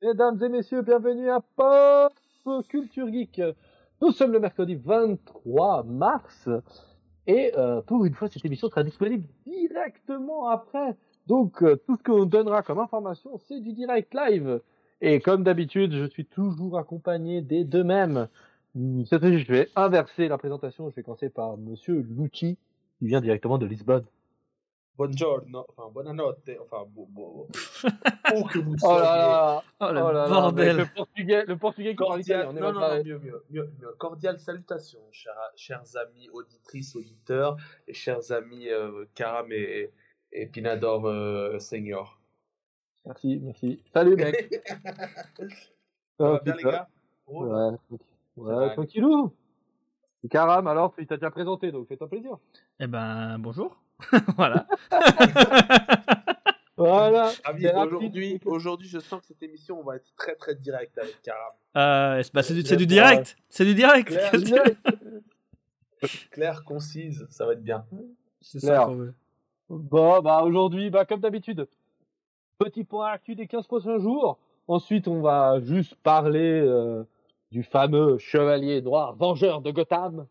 Mesdames et messieurs, bienvenue à Pop Culture Geek. Nous sommes le mercredi 23 mars et euh, pour une fois, cette émission sera disponible directement après. Donc euh, tout ce qu'on donnera comme information, c'est du direct live. Et comme d'habitude, je suis toujours accompagné des deux mêmes. Je vais inverser la présentation. Je vais commencer par Monsieur Lucci, qui vient directement de Lisbonne. Buongiorno, enfin buonanotte, enfin bo, bo, où que vous Oh soyez. là là, Oh, le oh là là, bordel. mais Le portugais, le portugais Cordial, on est non, non, non, mieux, mieux, mieux, mieux. Cordial salutations, chers, chers amis auditrices, auditeurs, et chers amis euh, Karam et, et Pinador euh, Senior. Merci, merci. Salut mec. Ça va bien les gars? Oh, Ouais, ouais tranquillou. Karam, alors, tu t'as déjà présenté, donc fais-toi plaisir. Eh ben, bonjour. voilà. Voilà. Aujourd'hui, aujourd'hui, je sens que cette émission, on va être très très direct avec Karam. Euh, c'est bah, c'est du, c'est du Ouais. direct. C'est du direct. Claire, concise, ça va être bien. C'est Claire. ça qu'on veut. Bon, bah aujourd'hui, bah comme d'habitude, petit point actu des 15 prochains jours. Ensuite, on va juste parler euh, du fameux chevalier noir vengeur de Gotham,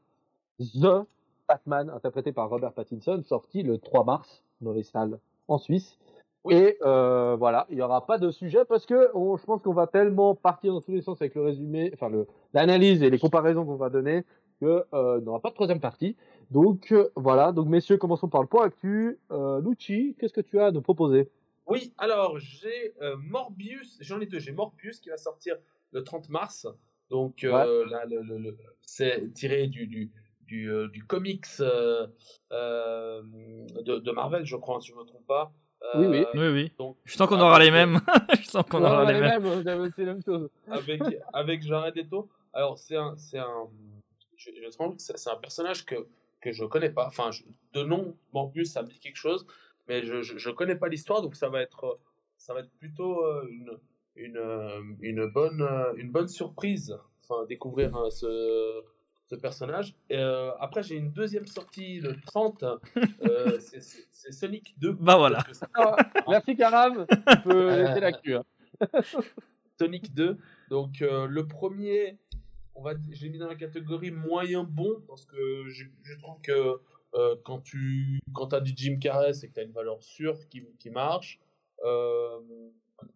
The Batman, interprété par Robert Pattinson, sorti le 3 mars dans les salles en Suisse. Oui. Et euh, voilà, il n'y aura pas de sujet parce que on- je pense qu'on va tellement partir dans tous les sens avec le résumé, enfin l'analyse et les comparaisons qu'on va donner que euh, il n'y aura pas de troisième partie. Donc euh, voilà, donc messieurs, commençons par le point actu. Euh, Lucci, qu'est-ce que tu as à nous proposer? Oui, alors j'ai Morbius, j'en ai deux. J'ai Morbius qui va sortir le 30 mars. Donc là, le, le- le- c'est tiré du, du, du, euh, du comics euh, euh, de, de Marvel, je crois, si je ne me trompe pas. Euh, Oui, oui. Oui, oui. Donc, Je sens qu'on aura les mêmes. Je sens qu'on aura les mêmes. mêmes, c'est la même chose. avec, avec Jared Leto. Alors, c'est un. C'est un je, je c'est un personnage que, que je connais pas. Enfin, je- de nom, Morbius, ça me dit quelque chose, mais je, je, je connais pas l'histoire, donc ça va être, ça va être plutôt euh, une, une, une, bonne, une bonne surprise. Enfin, découvrir ce, ce personnage. Et, euh, après, j'ai une deuxième sortie le 30. euh, c'est- Sonic 2. Bah voilà. Parce que Ah, Merci Karam, tu peux Euh, laisser l'actu. hein. Sonic 2. Donc euh, le premier, on va, j'ai mis dans la catégorie moyen bon parce que je, je trouve que euh, quand tu quand as du Jim Carrey, c'est que tu as une valeur sûre qui, qui marche.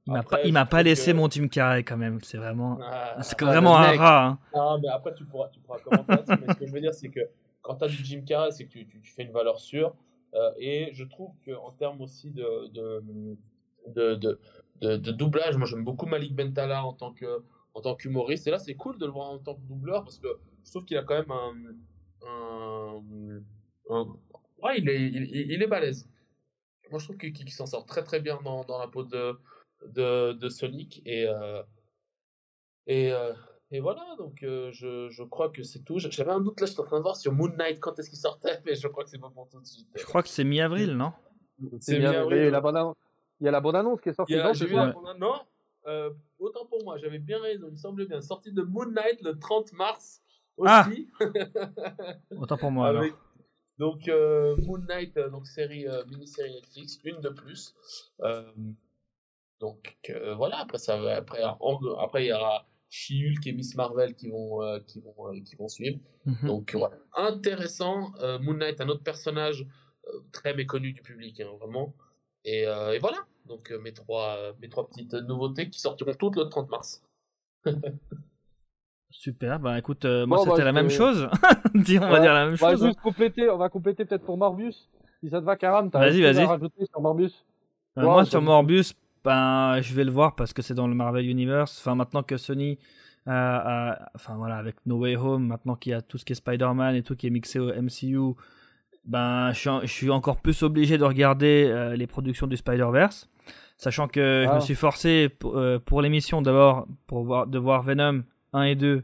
Il m'a pas, il m'a pas laissé que- mon team carré quand même. C'est vraiment, Ah, c'est ah, vraiment un rat. hein. non, mais après tu pourras, tu pourras commenter mais ce que je veux dire, c'est que quand tu as du Jim Carrey, c'est que tu, tu, tu fais une valeur sûre. Euh, et je trouve qu'en termes aussi de, de, de, de, de- de doublage, moi j'aime beaucoup Malik Bentala en tant que en tant qu'humoriste. Et là, c'est cool de le voir en tant que doubleur parce que je trouve qu'il a quand même un. un, un- ouais, il est, il, il- il est balèze. Moi, je trouve qu'il qu'il s'en sort très très bien dans, dans la peau de, de, de Sonic. Et, euh, et, euh, et voilà, donc euh, je, je crois que c'est tout. J'avais un doute là, j'étais en train de voir sur Moon Knight quand est-ce qu'il sortait, mais je crois que c'est pas pour tout de suite. Je crois que c'est mi-avril, non? C'est annonce- Il y a la bande annonce qui est sortie. Il y a- non, J'ai vu la bande- Non, euh, autant pour moi, j'avais bien raison, il me semblait bien. Sortie de Moon Knight le 30 mars Ah, aussi. Autant pour moi alors. Donc euh, Moon Knight, donc série euh, mini-série Netflix, une de plus. Donc euh, voilà, après ça va- après après il y aura She-Hulk et Miss Marvel qui vont euh, qui vont euh, qui vont suivre. Mhm. Donc voilà, intéressant. Euh, Moon Knight, un autre personnage euh, très méconnu du public, hein, vraiment. Et, euh, et voilà. Donc euh, mes trois euh, mes trois petites nouveautés qui sortiront toutes le 30 mars. Super. Bah écoute, euh, moi Bon, c'était bah, la même chose. Dis, on va dire la même On va chose. hein. juste compléter, on va compléter peut-être pour Morbius. Si ça te va, Karam, t'as Vas-y, vas-y. rajouter sur Morbius? Euh, moi sur Morbius, ben je vais le voir parce que c'est dans le Marvel Universe. Enfin maintenant que Sony, euh, a- enfin voilà avec No Way Home, maintenant qu'il y a tout ce qui est Spider-Man et tout qui est mixé au MCU, ben je suis, en- je suis encore plus obligé de regarder euh, les productions du Spider-Verse, sachant que je Ah. me suis forcé pour, euh, pour l'émission d'abord pour voir de voir Venom 1 et 2.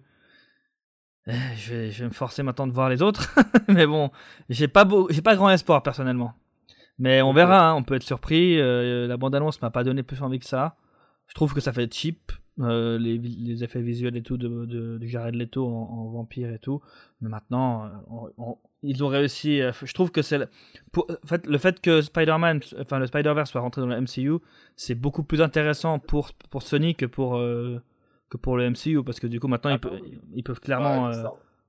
Euh, Je vais, je vais me forcer maintenant de voir les autres, mais bon, j'ai pas beau, j'ai pas grand espoir personnellement. Mais on verra, hein, on peut être surpris. euh, la bande-annonce m'a pas donné plus envie que ça. Je trouve que ça fait cheap. euh, les, les, effets visuels et tout de, de, Jared Leto en, vampire et tout. Mais maintenant, euh, ils ont réussi. Euh, je trouve que c'est. En fait, le fait que Spider-Man, enfin le Spider-Verse soit rentré dans le MCU, c'est beaucoup plus intéressant pour, pour Sony que pour, que pour le MCU parce que du coup, maintenant, ils, peuvent, ils, peuvent clairement.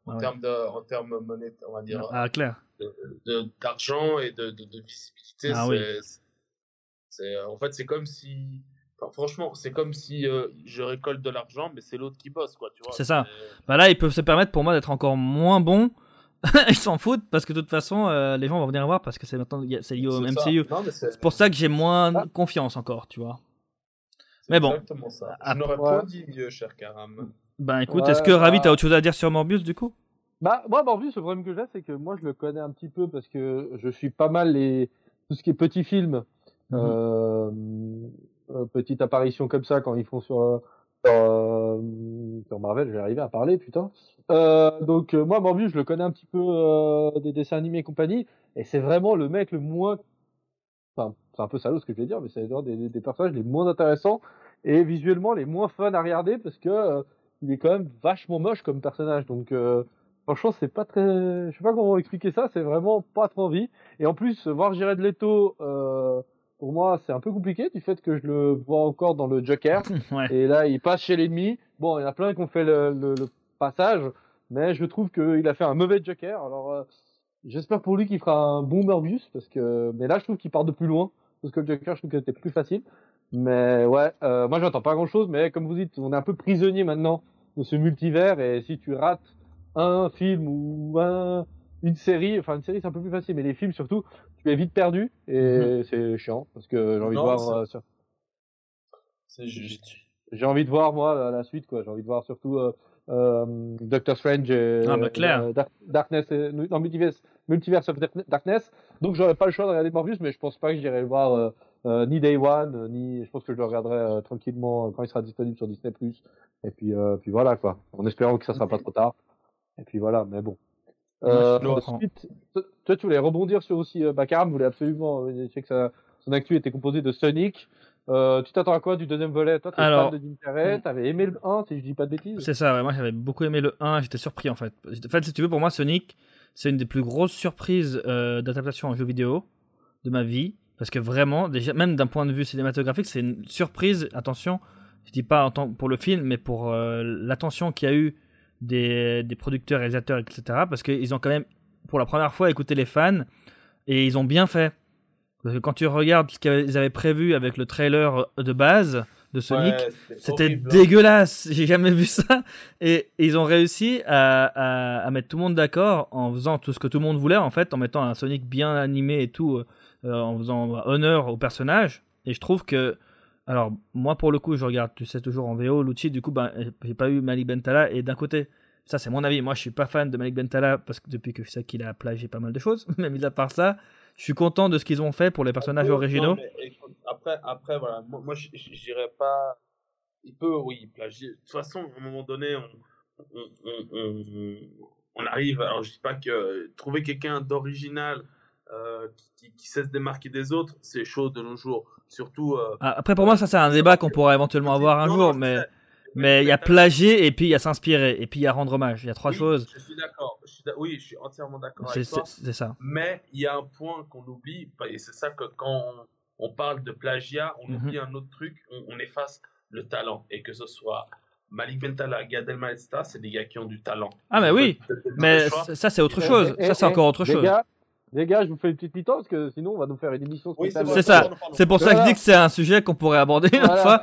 en, termes de, en termes on va dire. Ah, clair. D'argent et de, de, visibilité, ah, c'est. En fait, c'est comme si franchement, c'est comme si euh, je récolte de l'argent, mais c'est l'autre qui bosse, quoi, tu vois. C'est ça. Bah là, ils peuvent se permettre pour moi d'être encore moins bons. ils s'en foutent parce que de toute façon, euh, les gens vont venir voir parce que c'est maintenant c'est lié au MCU. C'est pour ça que j'ai moins ah. confiance encore, tu vois. Mais bon. Exactement ça. Je n'aurais pas dit mieux, cher Karam. Ben écoute, est-ce que Ravi, t'as autre chose à dire sur Morbius du coup? Bah moi Morbius, le problème que j'ai, c'est que moi je le connais un petit peu parce que je suis pas mal les tout ce qui est petits films. Mhm. euh, euh, petite apparition comme ça quand ils font sur euh, euh, sur, Marvel, j'ai arrivé à parler, putain. Euh, donc moi, Morbius, je le connais un petit peu des dessins animés et compagnie, et c'est vraiment le mec le moins, enfin, c'est un peu salaud ce que je vais dire, mais c'est des, des personnages les moins intéressants et visuellement les moins fun à regarder parce que il est quand même vachement moche comme personnage. Donc franchement, c'est pas très, je sais pas comment expliquer ça, c'est vraiment pas trop envie. Et en plus, voir Jared Leto euh, pour moi, c'est un peu compliqué du fait que je le vois encore dans le Joker. Et là, il passe chez l'ennemi. Bon, il y en a plein qui ont fait le, le, passage, mais je trouve qu'il a fait un mauvais Joker. Alors, euh, j'espère pour lui qu'il fera un bon Morbius, parce que, mais là, je trouve qu'il part de plus loin, parce que le Joker, je trouve que c'était plus facile. Mais ouais, euh, moi, j'entends pas grand chose, mais comme vous dites, on est un peu prisonnier maintenant de ce multivers, et si tu rates un film ou un une série, enfin une série c'est un peu plus facile, mais les films surtout, tu es vite perdu et mhm. c'est chiant parce que j'ai envie de voir. Euh, juste. J'ai envie de voir moi la, suite quoi. J'ai envie de voir surtout euh, euh, Doctor Strange et ah, bah, clair. Darkness, et, non Multiverse, Multiverse of Darkness. Donc j'aurais pas le choix de regarder Morbius, mais je pense pas que j'irai le voir ni Day One, ni je pense que je le regarderai tranquillement quand il sera disponible sur Disney Plus. Et puis puis voilà quoi. En espérant que ça sera pas trop tard. Et puis voilà, mais bon. Euh, ensuite, toi, tu voulais rebondir sur aussi euh, Bakaram, voulait absolument. Euh, je sais que ça, son actu était composé de Sonic. Euh, tu t'attends à quoi du deuxième volet? Toi, tu Alors, de t'avais aimé le 1, si je dis pas de bêtises? C'est ça, ouais, moi j'avais beaucoup aimé le 1, j'étais surpris en fait. En fait, si tu veux, pour moi, Sonic, c'est une des plus grosses surprises euh, d'adaptation en jeu vidéo de ma vie. Parce que vraiment, déjà, même d'un point de vue cinématographique, c'est une surprise. Attention, je dis pas en tant, pour le film, mais pour euh, l'attention qu'il y a eu des, des producteurs, réalisateurs, etc. Parce qu'ils ont quand même, pour la première fois, écouté les fans et ils ont bien fait. Parce que quand tu regardes ce qu'ils avaient prévu avec le trailer de base de Sonic, c'était hein. dégueulasse. J'ai jamais vu ça. Et, ils ont réussi à, à, mettre tout le monde d'accord en faisant tout ce que tout le monde voulait, en fait, en mettant un Sonic bien animé et tout, euh, en faisant honneur au personnage. Et je trouve que alors, moi, pour le coup, je regarde, tu sais, toujours en VO, Lucci, du coup, ben, j'ai pas eu Malik Bentala, et d'un côté, ça, c'est mon avis, moi, je suis pas fan de Malik Bentala, parce que depuis que je sais qu'il a plagié pas mal de choses, mais mis à part ça, je suis content de ce qu'ils ont fait pour les personnages originaux. après, après, voilà, moi, je, dirais pas. Il peut, oui, plagier. De toute façon, à un moment donné, on, on, on arrive. Alors, je dis pas que trouver quelqu'un d'original euh, qui, qui, sait se démarquer des autres, c'est chaud de nos jours. Surtout. Euh, ah, Après, pour moi, ça, c'est un débat qu'on pourrait éventuellement avoir un jour, mais. Mais il y a plagier et puis il y a s'inspirer et puis il y a rendre hommage. Il y a trois choses. Je suis d'accord. Oui, je suis entièrement d'accord avec toi. C'est ça. Mais il y a un point qu'on oublie et c'est ça que quand on, parle de plagiat, on mhm. oublie un autre truc. On, efface le talent et que ce soit Malik Bentala, Gad Elmaleh, c'est des gars qui ont du talent. Ah mais oui. Mais ça c'est autre chose. ça c'est encore autre chose. Les gars, je vous fais une petite mi-temps parce que sinon on va nous faire une émission spéciale. c'est ça. C'est pour ça que je dis que c'est un sujet qu'on pourrait aborder une fois.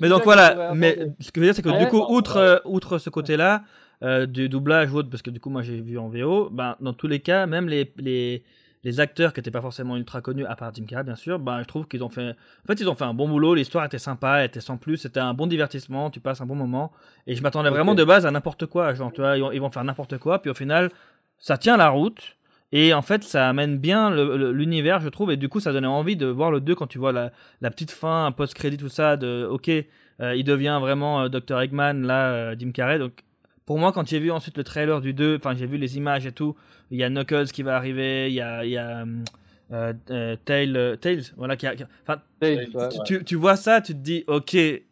mais, donc voilà. Mais ce que je veux dire, c'est que du coup, outre, euh, outre ce côté-là, euh, du doublage ou autre, parce que du coup, moi j'ai vu en VO, ben, dans tous les cas, même les, les, les acteurs qui n'étaient pas forcément ultra connus, à part Jim Carrey bien sûr, ben, je trouve qu'ils ont fait. En fait, ils ont fait un bon boulot. L'histoire était sympa, elle était sans plus. C'était un bon divertissement. Tu passes un bon moment. Et je m'attendais vraiment de base à n'importe quoi. Genre, tu vois, ils vont faire n'importe quoi. Puis au final, ça tient la route. Et en fait, ça amène bien l'univers, je trouve, et du coup, ça donnait envie de voir le 2 quand tu vois la, la petite fin, un post-crédit, tout ça, de ok, euh, il devient vraiment euh, Dr. Eggman, là, euh, Jim Carrey. Donc, pour moi, quand j'ai vu ensuite le trailer du 2, enfin, j'ai vu les images et tout, il y a Knuckles qui va arriver, il y a, y a Tails, voilà, qui, enfin, tu, tu, vois ça, tu te dis, ok, Et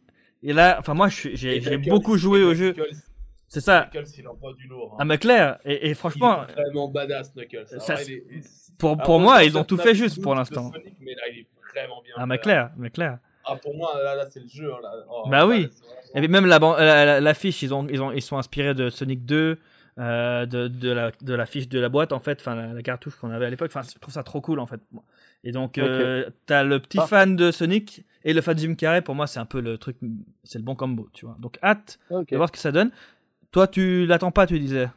là, enfin, moi, j'ai beaucoup joué au jeu. Knuckles, C'est ça. Knuckles, il envoie du lourd. hein. Ah, mais clair. Et, et Il est franchement, vraiment badass, Knuckles. Ça, Alors, est- pour, alors, pour moi, ils ont tout fait juste pour l'instant. Sonic, mais là, il est vraiment bien. Ah, mais fait. clair, mais clair. Ah, pour moi, là, là c'est le jeu. hein, Là. Oh, Bah là, oui. vraiment- Et puis même la ban- la- la- l'affiche, ils ont, ils ont, ils sont inspirés de Sonic 2, euh, de, de la, de l'affiche de la boîte en fait, enfin la, la cartouche qu'on avait à l'époque. Enfin, je trouve ça trop cool en fait. Et donc, euh, t'as le petit Ah. fan de Sonic et le fan de Jim Carrey. Pour moi, c'est un peu le truc, c'est le bon combo, tu vois. Donc, hâte de voir ce que ça donne. Toi, tu l'attends pas, tu disais.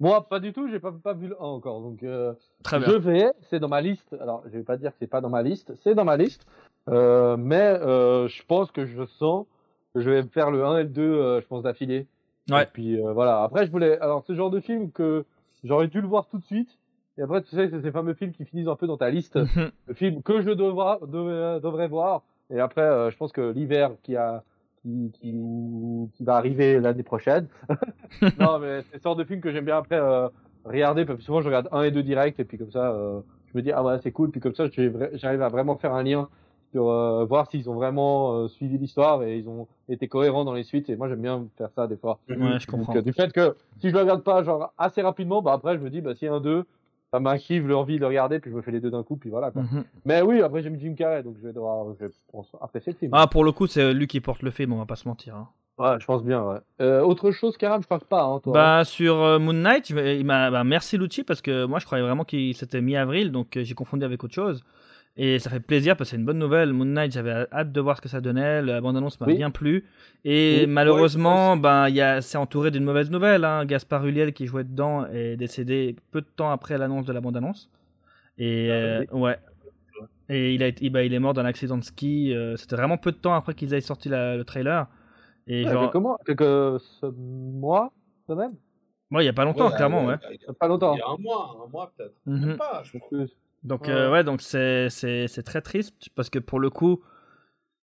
Moi, pas du tout, j'ai pas, pas vu le 1 encore. Donc, euh, Très je bien. vais, c'est dans ma liste. Alors, je vais pas dire que c'est pas dans ma liste, c'est dans ma liste. Euh, mais euh, je pense que je sens que je vais faire le 1 et le 2, euh, je pense, d'affilée. Ouais. Et puis voilà. Après, je voulais. Alors, ce genre de film que j'aurais dû le voir tout de suite. Et après, tu sais, c'est ces fameux films qui finissent un peu dans ta liste de films que je devra, devrais, devrais voir. Et après, euh, je pense que l'hiver qui a qui, qui, qui va arriver l'année prochaine. non, mais c'est le genre de film que j'aime bien après euh, regarder. Parce que souvent, je regarde un et deux directs et puis comme ça, euh, je me dis ah ouais, c'est cool. Puis comme ça, j'arrive à vraiment faire un lien sur euh, voir s'ils ont vraiment euh, suivi l'histoire et ils ont été cohérents dans les suites. Et moi, j'aime bien faire ça des fois. Ouais, je comprends. Donc, du fait que si je le regarde pas genre assez rapidement, bah après je me dis bah s'il y a un 2, ça m'active l'envie de le regarder puis je me fais les deux d'un coup puis voilà quoi. Mhm. Mais oui, après j'aime Jim Carrey donc je vais devoir je pense apprécier le film. Ah, pour le coup, c'est lui qui porte le film, on va pas se mentir. hein. Ouais, je pense bien ouais. Euh, autre chose Karam, je pense pas hein, toi. Bah sur euh, Moon Knight, il bah, merci Lucci parce que moi je croyais vraiment qu'il c'était mi-avril donc euh, j'ai confondu avec autre chose et ça fait plaisir parce que c'est une bonne nouvelle. Moon Knight, j'avais hâte de voir ce que ça donnait, la bande annonce m'a Oui. bien plu et Oui. malheureusement Ouais, ben il y a c'est entouré d'une mauvaise nouvelle hein. Gaspard Ulliel qui jouait dedans est décédé peu de temps après l'annonce de la bande annonce et Ah, euh, ouais. Et il, a été, bah, il est mort d'un accident de ski. euh, C'était vraiment peu de temps après qu'ils aient sorti la- le trailer. Et Ouais, genre, quelques mois, quelques ce- mois quand même? moi, il y a pas longtemps, Ouais, clairement, ouais, ouais. il y a- Pas longtemps. Il y a un mois, un mois peut-être. Mhm. Même pas, je crois. Donc Ouais. euh, ouais, donc c'est très triste parce que pour le coup,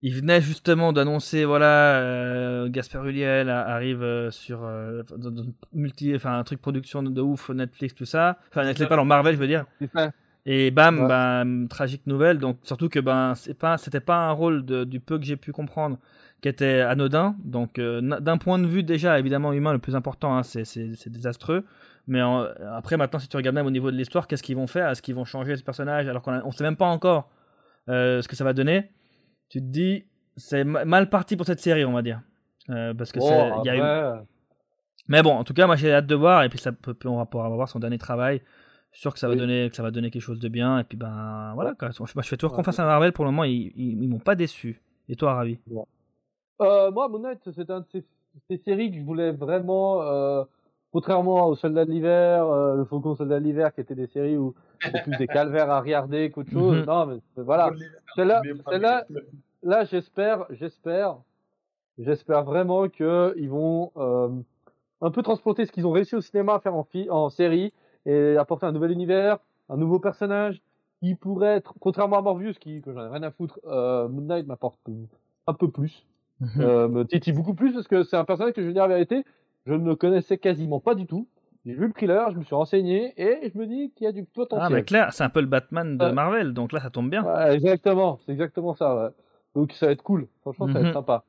il venait justement d'annoncer voilà euh, Gaspard Ulliel arrive euh, sur euh, multi enfin un truc production de, de ouf Netflix tout ça. Enfin Netflix pas dans Marvel, je veux dire. Et bam, Ouais. bam, tragique nouvelle. Donc surtout que ben c'est pas c'était pas un rôle de- du peu que j'ai pu comprendre qui était anodin. Donc euh, d'un point de vue déjà évidemment humain le plus important, hein, c'est désastreux. Mais en- après maintenant si tu regardes même au niveau de l'histoire, qu'est-ce qu'ils vont faire? Est-ce qu'ils vont changer ce personnage? Alors qu'on on sait même pas encore euh, ce que ça va donner Tu te dis c'est ma- mal parti pour cette série on va dire. Euh, parce que c'est y a eu- après, mais bon, en tout cas, moi j'ai hâte de voir et puis ça peut, on va pouvoir voir son dernier travail. Je suis sûr que ça va Oui. donner que ça va donner quelque chose de bien et puis ben voilà quoi. Je fais toujours Ouais. confiance à Marvel pour le moment, ils, ils, ils m'ont pas déçu. Et toi, Ravi? Euh, moi, c'est un de ces, ces séries que je voulais vraiment, euh, contrairement au Soldat de l'hiver, euh, le Faucon Soldat de l'hiver, qui étaient des séries où c'est plus des calvaires à regarder qu'autre chose. Mhm. Non, mais voilà. Celle-là, celle-là, là, j'espère, j'espère, j'espère vraiment que ils vont euh, un peu transporter ce qu'ils ont réussi au cinéma à faire en série et apporter un nouvel univers, un nouveau personnage qui pourrait être, contrairement à Morbius, qui que j'en ai rien à foutre, euh, Moon Knight m'apporte un peu plus, Mhm. euh, me titille beaucoup plus parce que c'est un personnage que je veux dire la vérité, je ne connaissais quasiment pas du tout. J'ai vu le thriller, je me suis renseigné et je me dis qu'il y a du Ah, potentiel. mais clair, c'est un peu le Batman de Ouais. Marvel, donc là ça tombe bien. Ouais, exactement, c'est exactement ça. Ouais. Donc ça va être cool. Franchement, ça va Mhm. être sympa.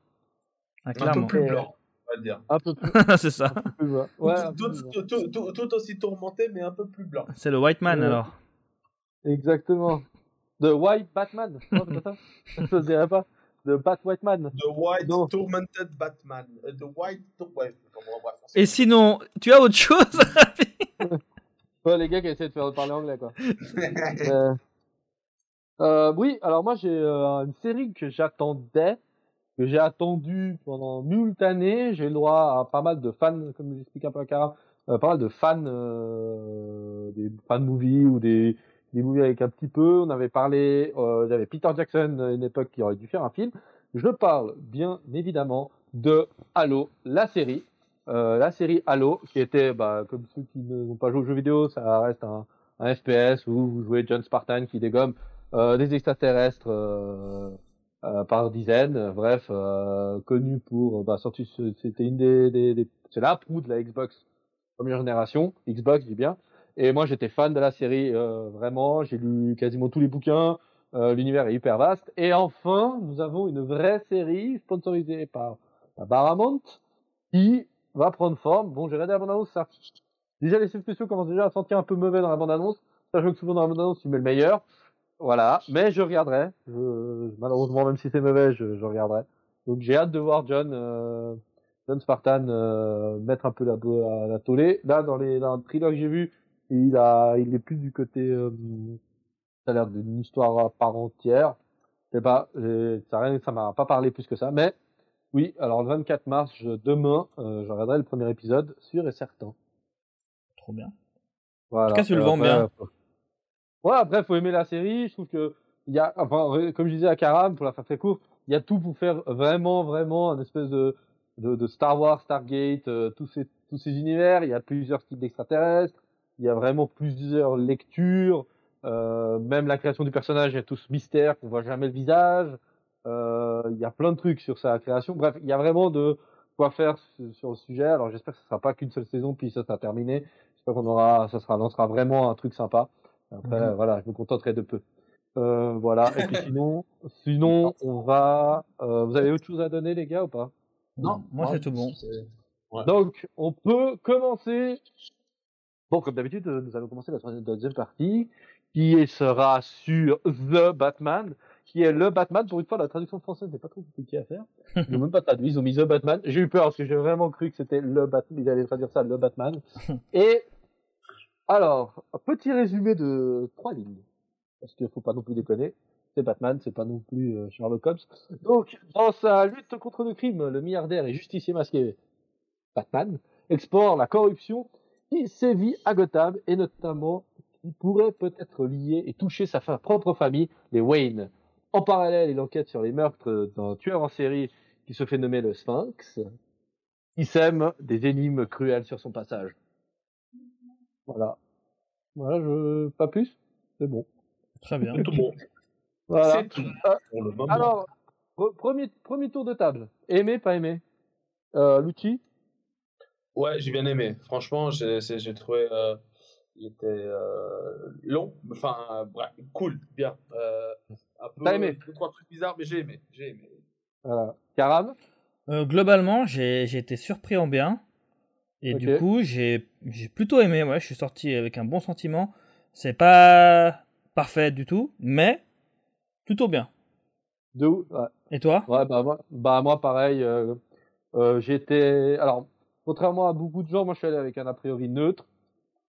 Ah, Un peu clairement. plus blanc, on va dire. Un peu plus. c'est ça. un peu tout, plus, ouais. tout- tout- tout- tout aussi tourmenté, mais un peu plus blanc. C'est le White Man Ouais. alors. Exactement. The White Batman. Non, ça Je ne dirais pas. The Bat White Man. The White Non. Tormented Batman. Euh, The White. Ouais, Et sinon, tu as autre chose Ouais, les gars qui essaient de faire parler anglais, quoi. Euh, euh, oui, alors moi j'ai euh, une série que j'attendais, que j'ai attendu pendant moult années. J'ai eu le droit à pas mal de fans, comme j'explique un peu à Cara, euh, pas mal de fans, euh, des fan movies ou des, movies avec un petit peu. On avait parlé, euh, avait Peter Jackson à une époque qui aurait dû faire un film. Je parle bien évidemment de Halo, la série. Euh, la série Halo, qui était, bah, comme ceux qui n'ont pas joué aux jeux vidéo, ça reste un, un FPS où vous jouez John Spartan qui dégomme euh, des extraterrestres euh, euh, par dizaines. Euh, Bref, euh, connu pour, bah, c'était une des, des, des- c'est la proue de la Xbox première génération, Xbox, je dis bien. Et moi, j'étais fan de la série, euh, vraiment. J'ai lu quasiment tous les bouquins. Euh, L'univers est hyper vaste. Et enfin, nous avons une vraie série sponsorisée par, par Paramount qui va prendre forme. Bon, j'ai regardé la bande-annonce, ça. Déjà, les spéciaux commencent déjà à sentir un peu mauvais dans la bande-annonce. Sachant que souvent dans la bande-annonce, tu mets le meilleur. Voilà. Mais je regarderai. Malheureusement, même si c'est mauvais, je, regarderai. Donc, j'ai hâte de voir John, euh, Spartan mettre un peu la, la tollée. Là, dans les, dans le thriller que j'ai vu, il a, il est plus du côté, euh, ça a l'air d'une histoire à part entière. Je sais pas, ça ça m'a pas parlé plus que ça, mais oui, alors le 24 mars, je, demain, euh, je regarderai le premier épisode, sûr et certain. Trop bien. Voilà. En tout cas, tu le vends bien. Ouais, après, faut aimer la série. Je trouve que il y a, enfin, comme je disais à Karam, pour la faire très court, il y a tout pour faire vraiment, vraiment un espèce de, de, de Star Wars, Stargate, euh, tous ces, tous ces univers. Il y a plusieurs types d'extraterrestres. Il y a vraiment plusieurs lectures. Euh, même la création du personnage, il y a tout ce mystère qu'on voit jamais le visage. Euh, il y a plein de trucs sur sa création. Bref, il y a vraiment de quoi faire sur le sujet. Alors j'espère que ce sera pas qu'une seule saison puis ça sera terminé. J'espère qu'on aura, ça sera, lancera vraiment un truc sympa. Après, mhm. voilà, je me contenterai de peu. Euh, voilà. Et puis sinon, sinon, on va. Euh, vous avez autre chose à donner, les gars, ou pas? Non, moi c'est tout bon. Donc, on peut commencer. Bon, comme d'habitude, nous allons commencer la deuxième partie, qui sera sur The Batman, qui est le Batman. Pour une fois, la traduction française n'est pas trop compliquée à faire. Ils n'ont même pas traduit, ils ont mis The Batman. J'ai eu peur parce que j'ai vraiment cru que c'était le Batman, ils allaient traduire ça le Batman. Et alors, un petit résumé de trois lignes, parce qu'il faut pas non plus déconner. C'est Batman, c'est pas non plus euh, Sherlock Holmes. Donc, dans sa lutte contre le crime, le milliardaire et justicier masqué Batman explore la corruption qui sévit à Gotham et notamment qui pourrait peut-être lier et toucher sa propre famille, les Wayne. En parallèle, il enquête sur les meurtres d'un tueur en série qui se fait nommer le Sphinx, qui sème des énigmes cruelles sur son passage. Voilà. Voilà, je... pas plus? C'est bon. Très bien. tout bon. Voilà. Tout pour le moment. Alors, premier, premier tour de table. Aimé, pas aimé? Euh, Lucci? Ouais, j'ai bien aimé. Franchement, j'ai trouvé... Euh il était euh, long, enfin bref, cool, bien. Euh, un peu, T'as aimé? Deux, trois trucs bizarres, mais j'ai aimé. J'ai aimé. Voilà. Karam? Euh, Globalement, j'ai été surpris en bien. Et du coup, j'ai plutôt aimé. Ouais, je suis sorti avec un bon sentiment. C'est pas parfait du tout, mais plutôt bien. De où ouais. Et toi? Ouais, bah moi, bah moi pareil. Euh, euh, J'étais. Alors, contrairement à beaucoup de gens, moi je suis allé avec un a priori neutre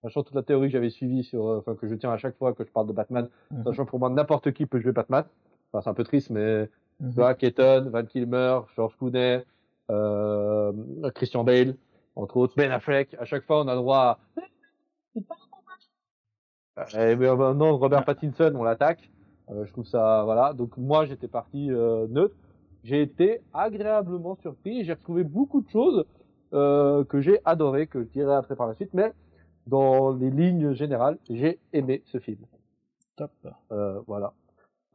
sachant toute la théorie que j'avais suivie sur, euh, que je tiens à chaque fois que je parle de Batman, mhm. sachant pour moi n'importe qui peut jouer Batman. Enfin, c'est un peu triste, mais mm -hmm. Keaton, Van Kilmer, George Clooney, euh, Christian Bale, entre autres, Ben Affleck. À chaque fois, on a droit. À... Et maintenant, Robert Pattinson, on l'attaque. Euh, je trouve ça, voilà. Donc moi, j'étais parti euh, neutre. J'ai été agréablement surpris j'ai retrouvé beaucoup de choses euh, que j'ai adoré, que je dirai après par la suite. Mais dans les lignes générales, j'ai aimé ce film. Top. Euh, voilà.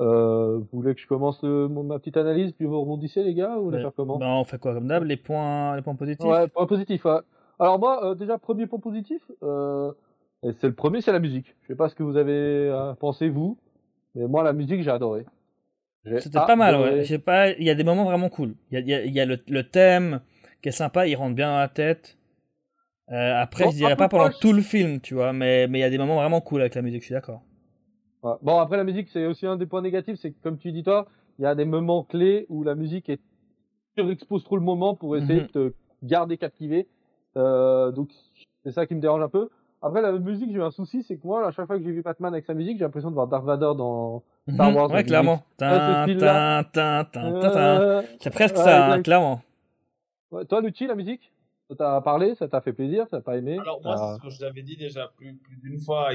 Euh, vous voulez que je commence euh, ma petite analyse, puis vous rebondissez les gars, ou voulez faire comment? Ben, On fait quoi comme d'hab? Les points, les points positifs? Ouais, points positifs. Ouais. Alors moi, déjà premier point positif, c'est le premier, c'est la musique. Je sais pas ce que vous avez pensé vous, mais moi la musique j'ai adoré. C'était pas mal, ouais. J'ai pas, il y a des moments vraiment cool. Il y a, y a, y a le, le, thème qui est sympa, il rentre bien dans la tête. Euh, après, je dirais pas pendant tout le film, tu vois, mais mais il y a des moments vraiment cool avec la musique, je suis d'accord. Ouais. Bon, après la musique, c'est aussi un des points négatifs, c'est que comme tu dis toi, il y a des moments clés où la musique est surexpose trop le moment pour essayer mm -hmm. de te garder captivé. Euh, donc c'est ça qui me dérange un peu. Après la musique, j'ai eu un souci, c'est que moi, à chaque fois que j'ai vu Batman avec sa musique, j'ai l'impression de voir Darth Vader dans Star Wars. ouais, clairement. C'est presque ça, hein, clairement. Ouais, toi, Lucci, la musique? Ça t'a parlé, ça t'a fait plaisir, ça t'a pas aimé? Alors moi, c'est ce que je l'avais dit déjà plus, plus d'une fois.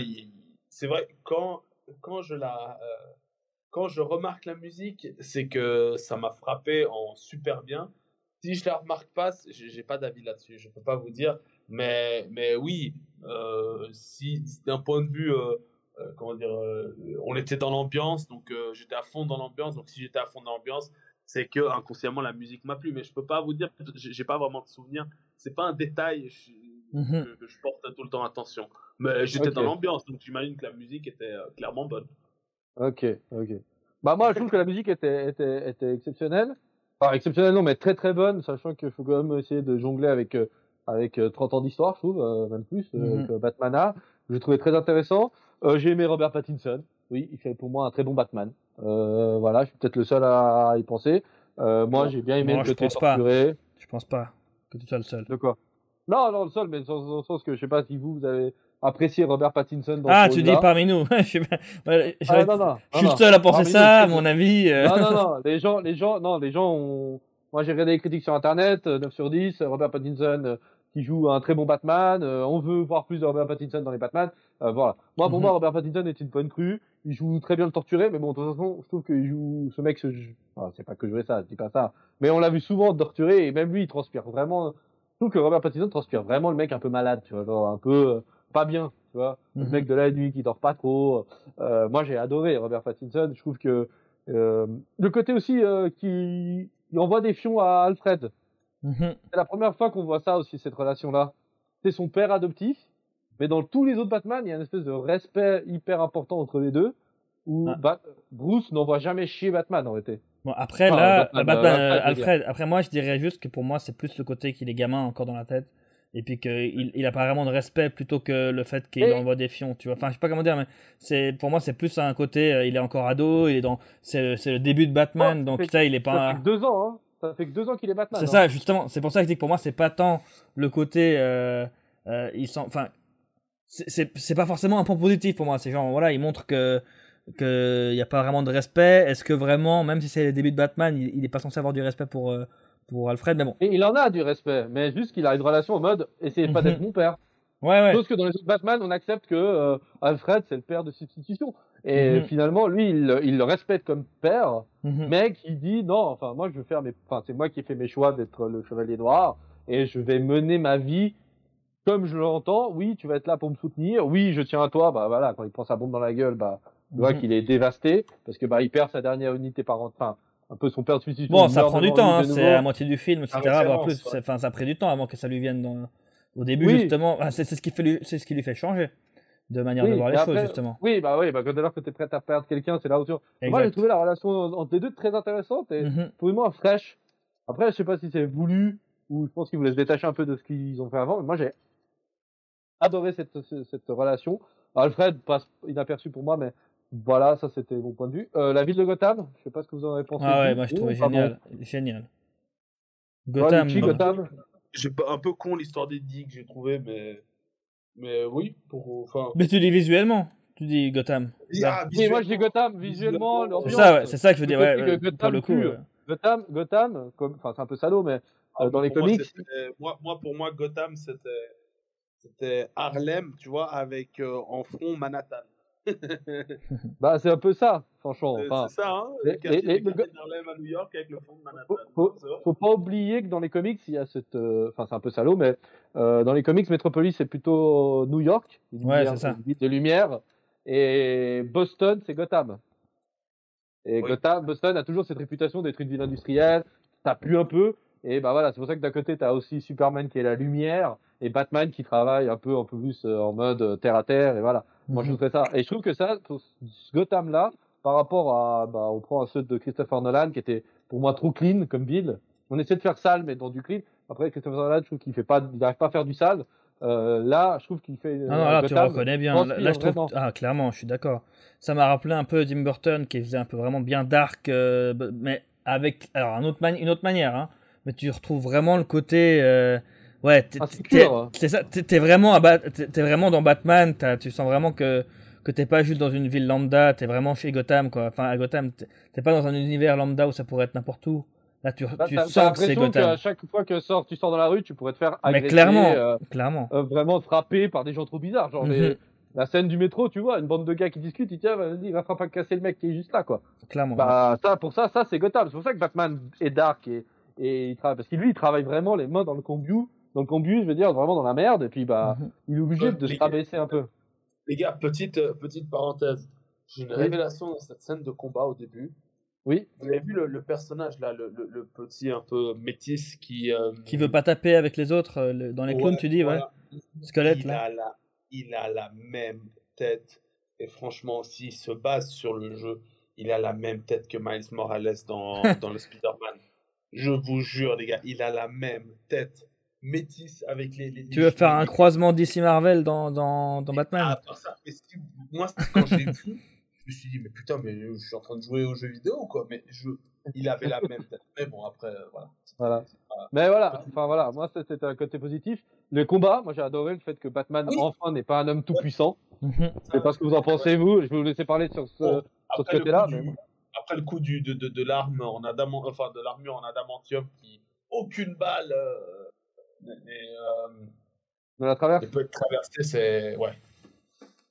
C'est vrai, quand, quand, je la, euh, quand je remarque la musique, c'est que ça m'a frappé en super bien. Si je la remarque pas, j'ai pas d'avis là-dessus, je peux pas vous dire. Mais, mais oui, euh, si d'un point de vue, euh, euh comment dire, on était dans l'ambiance, donc j'étais à fond dans l'ambiance. Donc si j'étais à fond dans l'ambiance, c'est que inconsciemment la musique m'a plu. Mais je peux pas vous dire, j'ai pas vraiment de souvenir c'est pas un détail je, mm -hmm. que, que, je porte tout le temps attention. Mais j'étais okay. dans l'ambiance, donc j'imagine que la musique était euh, clairement bonne. Ok, ok. Bah moi, je trouve que la musique était, était, était exceptionnelle. Enfin, exceptionnelle non, mais très très bonne, sachant qu'il faut quand même essayer de jongler avec, euh, avec 30 ans d'histoire, je trouve, même plus, Mhm. avec Batman A. Je l'ai trouvé très intéressant. j'ai aimé Robert Pattinson. Oui, il fait pour moi un très bon Batman. voilà, je suis peut-être le seul à y penser. moi, j'ai bien aimé le je côté pense pas. torturé. Je pense pas que tu sois le seul. De quoi? Non, non, le seul, mais dans le sens que je sais pas si vous, vous avez apprécié Robert Pattinson dans Ah, tu dis parmi nous. je pas. Je- Ah, non, non, je suis non, le seul à penser ça, à mon avis. euh. non, non, non, les gens, les gens, non, les gens ont. Moi, j'ai regardé les critiques sur internet, euh, 9 sur 10, euh, Robert Pattinson euh, qui joue un très bon Batman, euh, on veut voir plus de Robert Pattinson dans les Batman, euh, voilà. Moi, pour Mhm. moi, Robert Pattinson est une bonne crue, il joue très bien le torturé, mais bon, de toute façon, je trouve qu'il joue, ce mec, se... enfin, c'est pas que jouer ça, je dis pas ça, mais on l'a vu souvent torturer, et même lui, il transpire vraiment, je trouve que Robert Pattinson transpire vraiment le mec un peu malade, tu vois, genre un peu, euh, pas bien, tu vois, le Mhm. mec de la nuit qui dort pas trop, euh, moi, j'ai adoré Robert Pattinson, je trouve que, euh, le côté aussi euh, qui il envoie des fions à Alfred. Mhm. C'est la première fois qu'on voit ça aussi, cette relation-là. C'est son père adoptif, mais dans tous les autres Batman, il y a une espèce de respect hyper important entre les deux, où Ah. Bat- Bruce n'envoie jamais chier Batman en réalité. Bon, après, Enfin, là, Batman, Batman, euh, euh, Alfred, après moi, je dirais juste que pour moi, c'est plus le côté qu'il est gamin encore dans la tête. Et puis qu'il il a pas vraiment de respect plutôt que le fait qu'il Et- envoie des fions, tu vois. Enfin, je sais pas comment dire, mais c'est pour moi, c'est plus un côté, euh, il est encore ado, il est dans, c'est le, début de Batman, Oh, donc fait- ça, il est Ça pas. fait que deux ans, hein. Ça fait que deux ans qu'il est Batman. C'est hein. ça, justement. C'est pour ça que je dis que pour moi, c'est pas tant le côté. Euh, euh, il enfin, c'est- pas forcément un point positif pour moi. C'est genre, voilà, il montre que qu'il n'y a pas vraiment de respect. Est-ce que vraiment, même si c'est les débuts de Batman, il, il est pas censé avoir du respect pour, euh, pour Alfred? Mais bon. Et il en a du respect, mais juste qu'il a une relation en mode essayez pas Mhm. d'être mon père. Ouais, ouais. Chose que dans les autres Batman, on accepte que euh, Alfred c'est le père de substitution. Et Mhm. finalement, lui, il, il le respecte comme père, Mhm. mais qui dit non, enfin moi je veux faire mes, enfin c'est moi qui ai fait mes choix d'être le chevalier noir et je vais mener ma vie comme je l'entends. Oui, tu vas être là pour me soutenir. Oui, je tiens à toi. Bah voilà, quand il prend sa bombe dans la gueule, bah tu vois Mhm. qu'il est dévasté parce que bah il perd sa dernière unité parentale, enfin un peu son père de substitution. Bon, ça prend du temps, hein, c'est la moitié du film, etc. Un voire référence, plus. Enfin, ça pris du temps avant que ça lui vienne dans... au début, Oui. justement. Ah, c'est ce, qui fait lui- c'est ce qui lui fait changer de manière de voir les après- choses, justement. Oui, bah oui, bah quand que t'es prêt à perdre quelqu'un, c'est là où tu... Moi, j'ai trouvé la relation entre les deux très intéressante et Mhm. pour moi fraîche. Après, je sais pas si c'est voulu ou je pense qu'ils voulaient se détacher un peu de ce qu'ils ont fait avant, mais moi j'ai adoré cette, ce- cette relation. Alfred passe inaperçu pour moi, mais voilà, ça c'était mon point de vue. Euh, la ville de Gotham, je sais pas ce que vous en avez pensé. Ah ouais, moi je trouvais bon. génial. Génial. Ouais, Gotham. Gotham. J'ai pas un peu con l'histoire des digues, j'ai trouvé, mais. Mais oui, pour. Enfin. Mais tu dis visuellement, tu dis Gotham. Ah, Oui, moi je dis Gotham, visuellement, C'est ça, ouais, c'est ça que je veux dire. Ouais, ouais, pour Gotham le coup. ouais. Gotham, Gotham, comme, enfin c'est un peu salaud, mais Ah, euh, dans les comics, c'était- Moi, moi, pour moi, Gotham, c'était. C'était Harlem, tu vois, avec euh, en front Manhattan. bah c'est un peu ça, franchement. C'est Enfin, c'est ça, hein les- Le les- le les- d'Harlem à New York avec le fond de Manhattan. Faut- faut- faut pas oublier que dans les comics, il y a cette, euh, enfin c'est un peu salaud, mais euh, dans les comics, Metropolis c'est plutôt New York, une Ouais, lumière- c'est ça. une ville de lumière, et Boston c'est Gotham. Et Oui. Gotham, Boston a toujours cette réputation d'être une ville industrielle, ça pue un peu, et bah voilà, c'est pour ça que d'un côté t'as aussi Superman qui est la lumière, et Batman qui travaille un peu, un peu plus euh, en mode euh, terre à terre, et voilà. Moi, je Mhm. trouverais ça. Et je trouve que ça, ce Gotham-là, par rapport à, bah, on prend un ceux de Christopher Nolan, qui était pour moi trop clean comme ville. On essaie de faire sale, mais dans du clean. Après, Christopher Nolan, je trouve qu'il fait pas, il n'arrive pas à faire du sale. Euh, là, je trouve qu'il fait. Ah non, euh, là, tu Gotham reconnais bien. Là, transpire là, je trouve. Ah, clairement, je suis d'accord. Ça m'a rappelé un peu Tim Burton qui faisait un peu vraiment bien dark, euh, mais avec. Alors, un autre mani- une autre manière, hein. Mais tu retrouves vraiment le côté. euh, Ouais, t'es- Ah, t'es- hein. c'est ça, t'es t'es vraiment, à t'es t'es dans Batman, tu sens vraiment que, que t'es pas juste dans une ville lambda, t'es vraiment chez Gotham, quoi. Enfin, à Gotham, t'es- t'es pas dans un univers lambda où ça pourrait être n'importe où. Là, tu, Bah, tu sens que c'est Gotham. qu'à chaque fois que sort, tu sors dans la rue, tu pourrais te faire Mais agresser, clairement, euh, clairement. euh, vraiment frappé par des gens trop bizarres. Genre Mhm. les- la scène du métro, tu vois, une bande de gars qui discutent, ils tiens, vas-y, va pas casser le mec qui est juste là, quoi. Clairement. Bah ça, pour ça, ça c'est Gotham. C'est pour ça que Batman est dark et, et il travaille parce que lui, il travaille vraiment les mains dans le combu, dans le combu, je veux dire, vraiment dans la merde. Et puis bah, Mhm. il est obligé Euh, de se rabaisser un peu. Les gars, petite, euh, petite parenthèse. J'ai une Oui. révélation dans cette scène de combat au début. Oui. Vous avez vu le, le personnage là, le, le- le petit un peu métis qui. euh, Qui veut pas taper avec les autres euh, le- dans les clones, ouais, tu dis, ouais. voilà. Squelette, il là. A la, il a la même tête. Et franchement, s'il se base sur le jeu, il a la même tête que Miles Morales dans, dans le Spider-Man. Je vous jure, les gars, il a la même tête. Métisse avec les. les tu veux faire un croisement DC Marvel dans, dans, dans Batman ah, ça, Moi, quand j'ai vu, je me suis dit, mais putain, mais je suis en train de jouer aux jeux vidéo, quoi. Mais je, il avait la même tête. Mais bon, après, euh, voilà. Voilà. Mais voilà, enfin voilà, moi c'était un côté positif. Le combat, moi j'ai adoré le fait que Batman enfin n'est pas un homme tout puissant. Mhm. C'est pas ce que vous en pensez vous. Je vais vous laisser parler sur ce, sur ce côté-là. Après le coup du, de, de, de l'arme en adamant, enfin de l'armure en adamantium qui aucune balle euh, de la traverse. peut être traversée, c'est ouais.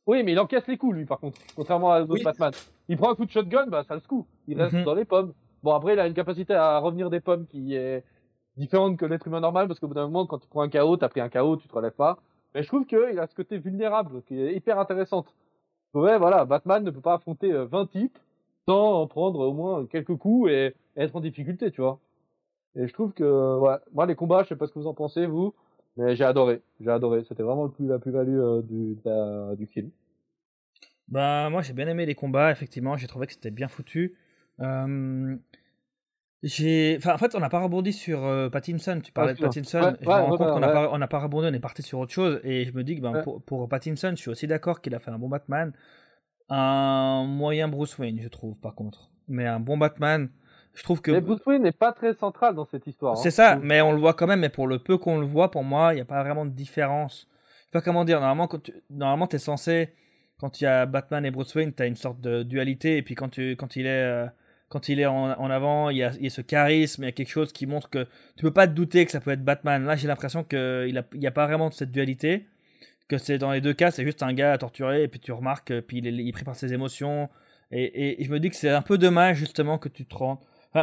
Oui, mais il encaisse les coups lui par contre, contrairement à d'autres Batman. Il prend un coup de shotgun, bah ça le secoue. Il reste mhm. dans les pommes. Bon, après, il a une capacité à revenir des pommes qui est différente que l'être humain normal, parce qu'au bout d'un moment, quand tu prends un KO, t'as pris un KO, tu te relèves pas. Mais je trouve qu'il a ce côté vulnérable qui est hyper intéressant. Ouais, voilà, Batman ne peut pas affronter 20 euh, types sans en prendre au moins quelques coups et, être en difficulté, tu vois. Et je trouve que, ouais, moi, les combats, je sais pas ce que vous en pensez, vous, mais j'ai adoré. J'ai adoré. C'était vraiment le plus, la plus-value euh, du, du film. Bah, moi, j'ai bien aimé les combats, effectivement. J'ai trouvé que c'était bien foutu. Euh, j'ai, enfin, en fait, on n'a pas rebondi sur euh, Pattinson. Tu parlais de Pattinson. je me rends compte qu'on n'a pas, on pas rebondi, on est parti sur autre chose. Et je me dis que ben, pour, pour, Pattinson, je suis aussi d'accord qu'il a fait un bon Batman. Un moyen Bruce Wayne, je trouve, par contre. Mais un bon Batman, je trouve que. Mais Bruce Wayne n'est pas très central dans cette histoire. C'est hein. ça, mais on le voit quand même. Mais pour le peu qu'on le voit, pour moi, il n'y a pas vraiment de différence. Je sais pas comment dire. Normalement, quand tu normalement, es censé. Quand il y a Batman et Bruce Wayne, tu as une sorte de dualité. Et puis quand, tu, quand il est. Euh, quand il est en, avant, il y, a, il y, a, ce charisme, il y a quelque chose qui montre que tu peux pas te douter que ça peut être Batman. Là, j'ai l'impression qu'il n'y a, pas vraiment cette dualité, que c'est dans les deux cas, c'est juste un gars à torturer, et puis tu remarques, puis il est, pris par ses émotions. Et, je me dis que c'est un peu dommage, justement, que tu te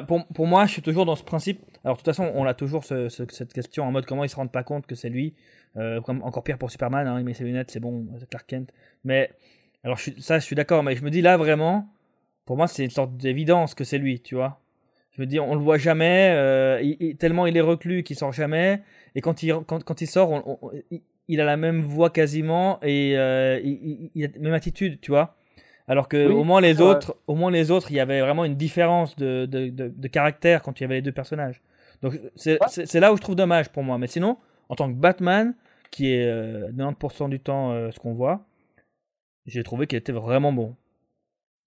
pour, pour, moi, je suis toujours dans ce principe. Alors, de toute façon, on a toujours cette question en mode comment ils se rendent pas compte que c'est lui. Euh, encore pire pour Superman, hein, il met ses lunettes, c'est bon, Clark Kent. Mais, alors, ça, je suis d'accord, mais je me dis là, vraiment pour moi, c'est une sorte d'évidence que c'est lui, tu vois. Je veux dire, on le voit jamais, euh, tellement il est reclus qu'il sort jamais. Et quand il, quand, il sort, il a la même voix quasiment et euh, il, a la même attitude, tu vois. Alors que au moins les autres, au moins les autres, il y avait vraiment une différence de, de, de, caractère quand il y avait les deux personnages. Donc c'est là où je trouve dommage pour moi. Mais sinon, en tant que Batman, qui est 90% euh, du temps ce qu'on voit, j'ai trouvé qu'il était vraiment bon.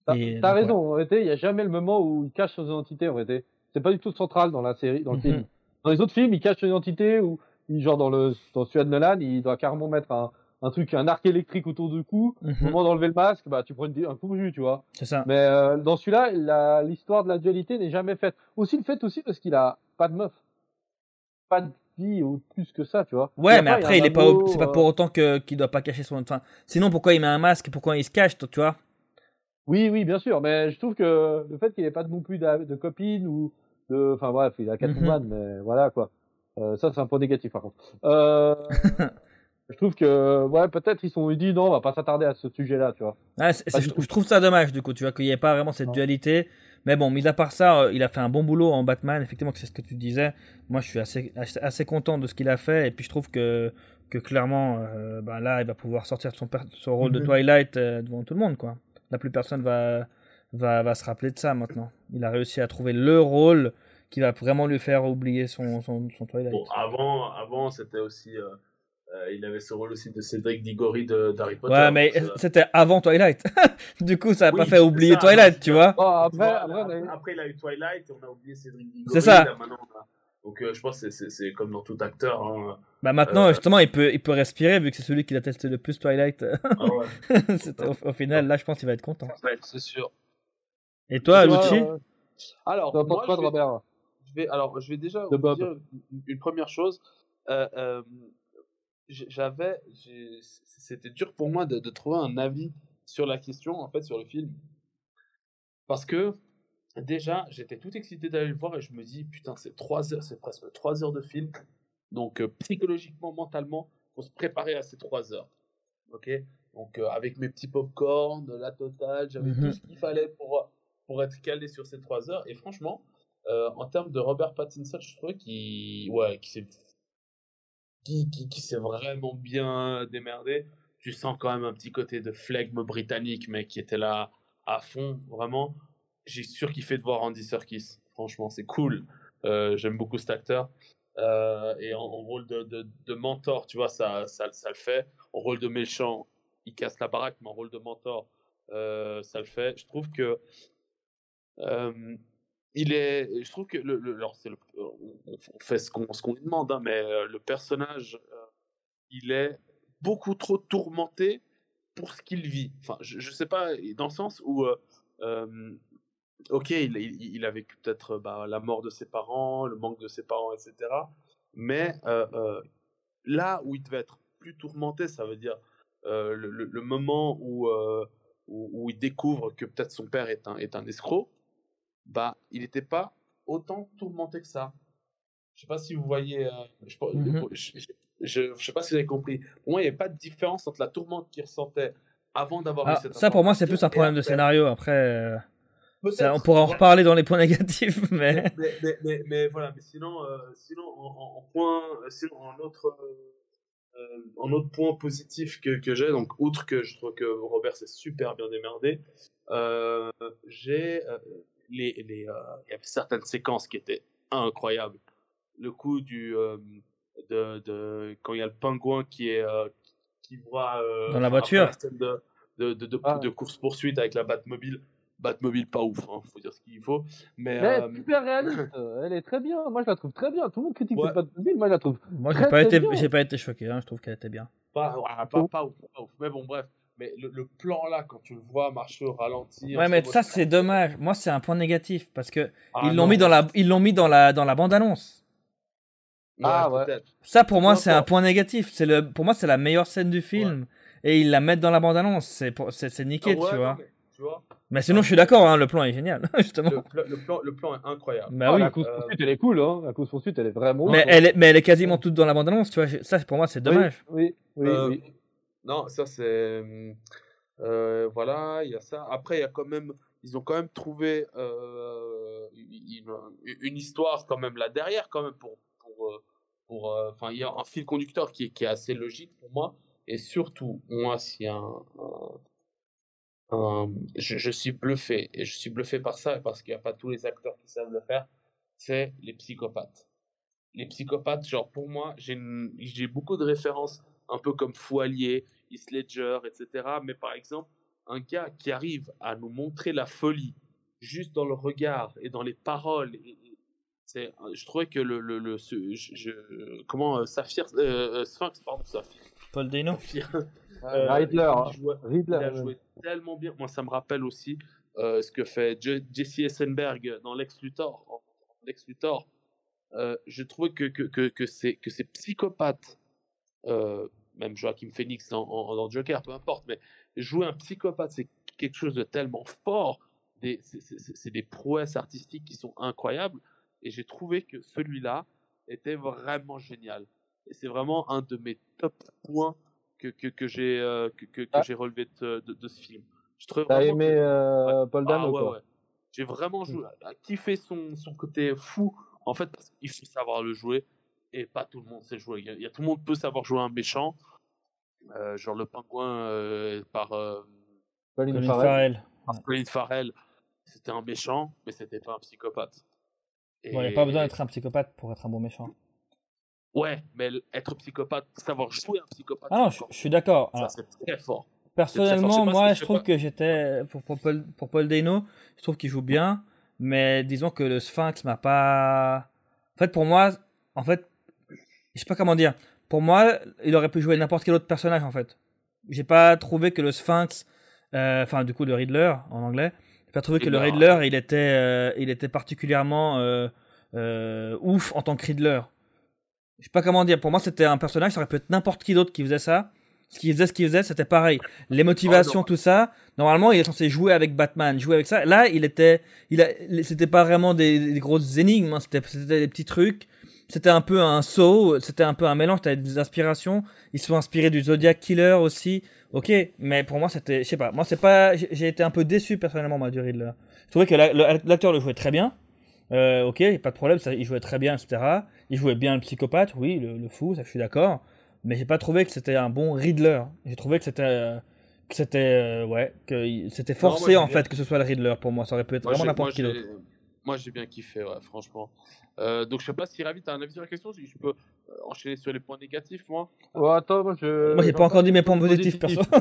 T'as raison, en réalité, il n'y a jamais le moment où il cache son identité, en réalité. C'est pas du tout central dans la série, dans le film. Mhm. Dans les autres films, il cache son identité, ou genre dans le dans celui de Nolan, il doit carrément mettre un, un truc, un arc électrique autour du cou. Au mhm. moment d'enlever le masque, bah tu prends un coup de jus, tu vois. C'est ça. Mais euh, dans celui-là, l'histoire de la dualité n'est jamais faite. Aussi le fait aussi parce qu'il a pas de meuf, pas de vie ou plus que ça, tu vois. Ouais, mais après il, est pas, c'est pas pour euh, autant que qu'il doit pas cacher son. Enfin, sinon pourquoi il met un masque, pourquoi il se cache, tu vois? Oui, oui, bien sûr, mais je trouve que le fait qu'il n'ait pas non plus de, de copine ou de, enfin bref, il a Catwoman, mm mais voilà quoi. Euh, ça, c'est un point négatif par contre. Euh, je trouve que, ouais, peut-être ils sont dit non, on va pas s'attarder à ce sujet-là, tu vois. je, trouve ça dommage du coup, tu vois, qu'il n'y ait pas vraiment cette dualité. Mais bon, mis à part ça, euh, il a fait un bon boulot en Batman. Effectivement, c'est ce que tu disais. Moi, je suis assez, assez content de ce qu'il a fait. Et puis, je trouve que, que clairement, euh, ben là, il va pouvoir sortir de son, son rôle de mhm. Twilight devant tout le monde, quoi la plus personne va, va, va se rappeler de ça maintenant. Il a réussi à trouver le rôle qui va vraiment lui faire oublier son, son, son Twilight. Bon, avant, avant c'était aussi. Euh, euh, il avait ce rôle aussi de Cédric Diggory d'Harry Potter. Ouais, mais c'était avant Twilight. du coup, ça n'a pas fait oublier Twilight, tu vois. après, après, après, il a eu Twilight et on a oublié Cédric Diggory. C'est ça. Donc euh, je pense que c'est comme dans tout acteur. Hein. Bah maintenant, euh, justement, il peut, il peut respirer vu que c'est celui qui a testé le plus Twilight. Ah au, final, là, je pense qu'il va être content. c'est sûr. Et toi, Lucci euh, Alors, moi, je, vais, Robert je vais, alors, je vais déjà vous dire une, première chose. J'avais, c'était dur pour moi de, de trouver un avis sur la question, en fait, sur le film, parce que déjà, j'étais tout excité d'aller le voir et je me dis, putain, c'est trois heures, c'est presque trois heures de film. Donc, euh, psychologiquement, mentalement, faut se préparer à ces trois heures. Ok? Donc, euh, avec mes petits popcorn, la totale, j'avais tout mhm. ce qu'il fallait pour, pour être calé sur ces trois heures. Et franchement, euh, en termes de Robert Pattinson, je trouvais qu'il ouais, s'est qui, qui, qui s'est vraiment bien démerdé. Tu sens quand même un petit côté de flegme britannique, mais qui était là à fond, vraiment. j'ai surkiffé de voir Andy Serkis. Franchement, c'est cool. Euh, j'aime beaucoup cet acteur. Euh, et en, rôle de, de, mentor, tu vois, ça, ça, ça, le fait. En rôle de méchant, il casse la baraque, mais en rôle de mentor, euh, ça le fait. Je trouve que il est, je trouve que alors on, fait ce qu'on ce lui demande, hein, mais le personnage, il est beaucoup trop tourmenté pour ce qu'il vit. Enfin, je, je sais pas, dans le sens où ok, il, a vécu peut-être bah, la mort de ses parents, le manque de ses parents, etc. Mais euh, euh, là où il devait être plus tourmenté, ça veut dire euh, le, moment où, où, il découvre que peut-être son père est un escroc, bah, il n'était pas autant tourmenté que ça. Je sais pas si vous voyez. Je, mmh je, je, sais pas si vous avez compris. Pour moi, il n'y avait pas de différence entre la tourmente qu'il ressentait avant d'avoir ah, Ça, pour moi, c'est plus un problème de scénario. Après on pourra en reparler dans les points négatifs, mais. Mais, mais, mais, voilà, mais sinon, euh, sinon en, point, sinon, en autre, euh, en autre point positif que, que j'ai, donc outre que je trouve que Robert s'est super bien démerdé, euh, j'ai les, les, il y avait certaines séquences qui étaient incroyables. Le coup du de, de quand il y a le pingouin qui est qui voit dans la voiture de de, de, de, ah. de course poursuite avec la Batmobile Batmobile pas ouf, hein, faut dire ce qu'il faut. Mais, elle est super réaliste, elle est très bien. Moi je la trouve très bien. Tout le monde critique ouais. Batmobile, moi je la trouve. Moi j'ai pas, été, j'ai pas été choqué, hein. je trouve qu'elle était bien. Pas, pas, pas, ouf, pas, ouf, Mais bon, bref. Mais le, plan là, quand tu le vois marcher au ralenti. Ouais, mais ça c'est dommage. Moi c'est un point négatif parce que ah ils l'ont mis dans la, ils l'ont mis dans la, dans la bande annonce. ah ouais. Ça pour moi c'est un point négatif. C'est le, pour moi c'est la meilleure scène du film et ils la mettent dans la bande annonce. C'est, c'est, niqué, ah tu vois. tu vois mais sinon, je suis d'accord, hein, le plan est génial, justement. Le, plan, le plan, est incroyable. Bah, oui. La course poursuite, elle est cool, hein. La course poursuite, elle est vraiment. Mais, elle est, mais elle est quasiment toute dans la bande-annonce, tu vois. Ça, pour moi, c'est dommage. Oui, oui, euh, oui, Non, ça, c'est. Euh, voilà, il y a ça. Après, il y a quand même. Ils ont quand même trouvé euh, une, histoire, quand même, là derrière, quand même, pour. pour, pour enfin, il y a un fil conducteur qui est, assez logique pour moi. Et surtout, moi, a un je, suis bluffé, et je suis bluffé par ça, parce qu'il n'y a pas tous les acteurs qui savent le faire, c'est les psychopathes. Les psychopathes, genre pour moi, j'ai beaucoup de références, un peu comme Foualier, Heath Ledger, etc. Mais par exemple, un gars qui arrive à nous montrer la folie juste dans le regard et dans les paroles. c'est, je trouvais que le, le, le je, comment euh, Saphir, euh, euh, Sphinx, pardon, Saphir. Paul Dano. Euh, Riddler. Il, a joué tellement bien. Moi, ça me rappelle aussi euh, ce que fait Jesse Eisenberg dans Lex Luthor. Lex Luthor. Euh, je trouve que, que, que, que, ces, que ces psychopathes, même Joaquin Phoenix dans, dans, Joker, peu importe, mais jouer un psychopathe, c'est quelque chose de tellement fort. C'est des prouesses artistiques qui sont incroyables. Et j'ai trouvé que celui-là était vraiment génial. Et c'est vraiment un de mes top points que, que, que j'ai euh, que, que, ah. j'ai relevé de, de, ce film. T'as aimé euh, Paul Dano ah, ouais, ouais. J'ai vraiment joué, mmh. kiffé son, son côté fou, en fait, parce qu'il faut savoir le jouer, et pas tout le monde sait jouer. Il y a, tout le monde peut savoir jouer un méchant, euh, genre le pingouin euh, par euh, Colin Farrell. Colin Farrell, c'était un méchant, mais c'était pas un psychopathe. il n'y a pas besoin d'être un psychopathe pour être un bon méchant. Ouais, mais être psychopathe, savoir jouer un psychopathe. Ah non, je, suis d'accord. Ça, c'est très fort. Personnellement, moi, je trouve que j'étais. Pour, pour, Paul, pour Paul Dano, je trouve qu'il joue bien, mais disons que le Sphinx m'a pas. En fait, pour moi, en fait, je sais pas comment dire. Pour moi, il aurait pu jouer n'importe quel autre personnage, en fait. J'ai pas trouvé que le Sphinx. Euh, enfin, du coup, le Riddler, en anglais. J'ai pas trouvé que le Riddler, il était, euh, il était particulièrement euh, ouf en tant que Riddler je sais pas comment dire, pour moi c'était un personnage, ça aurait pu être n'importe qui d'autre qui faisait ça. Ce qu'il faisait, ce qu'il faisait, c'était pareil. Les motivations, tout ça. Normalement, il est censé jouer avec Batman, jouer avec ça. Là, il était, il a, c'était pas vraiment des, grosses énigmes, hein. c'était, des petits trucs. C'était un peu un saut, c'était un peu un mélange, t'avais des inspirations. Ils sont inspirés du Zodiac Killer aussi. Ok, mais pour moi, c'était, je sais pas, moi c'est pas, j'ai été un peu déçu personnellement, moi, du Riddler. Je trouvais que l'acteur le jouait très bien. Euh, ok, pas de problème, ça, il jouait très bien, etc. Il jouait bien le psychopathe, oui, le, fou, ça je suis d'accord. Mais j'ai pas trouvé que c'était un bon Riddler. J'ai trouvé que c'était. Euh, C'était euh, ouais, que c'était forcé en fait que ce soit le Riddler pour moi. Ça aurait pu être vraiment n'importe qui d'autre. Moi j'ai bien kiffé, ouais, franchement. Euh, donc je sais pas si Ravi, t'as un avis sur la question, si je peux euh, enchaîner sur les points négatifs, moi. Ouais, attends, moi je. Moi j'ai pas encore dit mes points positifs, perso.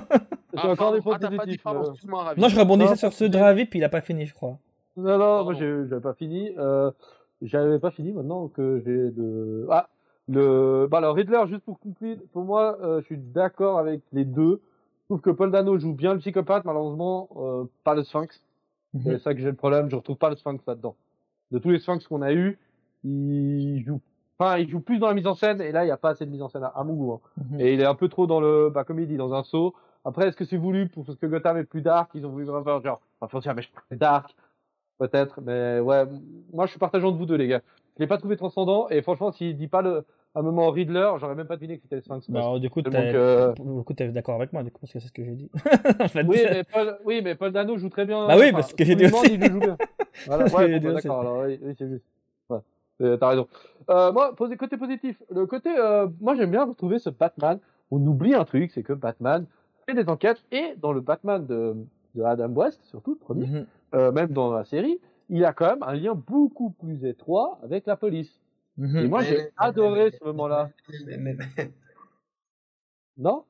J'ai encore des points ah, positifs. Non, je rebondissais sur ceux de Ravi, puis il a pas fini, je crois. Non, non, moi j'avais pas fini. Euh, j'avais pas fini maintenant que j'ai de. Ah, le. Bah alors Riddler, juste pour conclure, pour moi, je suis d'accord avec les deux. Je trouve que Paul Dano joue bien le psychopathe, malheureusement, pas le Sphinx. Mhm. C'est ça que j'ai le problème, je retrouve pas le Sphinx là-dedans. De tous les Sphinx qu'on a eu, il joue enfin il joue plus dans la mise en scène et là il n'y a pas assez de mise en scène à, mon goût hein. mhm. et il est un peu trop dans le bah comme il dit dans un saut après est-ce que c'est voulu pour parce que Gotham est plus dark ils ont voulu vraiment genre enfin dire mais je dark peut-être mais ouais moi je suis partageant de vous deux les gars je l'ai pas trouvé transcendant et franchement s'il dit pas le un moment Riddler, j'aurais même pas deviné que c'était le Sphinx. Bah, du coup, tu es d'accord avec moi, du coup, parce que c'est ce que j'ai dit. en fait, oui, mais Paul, oui, mais Paul Dano joue très bien. Bah oui, parce que j'ai dit aussi. Il joue bien. voilà, ouais, bon, d'accord, alors oui, oui c'est juste. Euh, t'as raison. Euh, moi, côté positif, le côté, euh, moi j'aime bien retrouver ce Batman. On oublie un truc, c'est que Batman fait des enquêtes et dans le Batman de, de Adam West, surtout le premier, mhm. euh, même dans la série, il y a quand même un lien beaucoup plus étroit avec la police. Mhm. Et moi j'ai adoré ce moment-là. Non?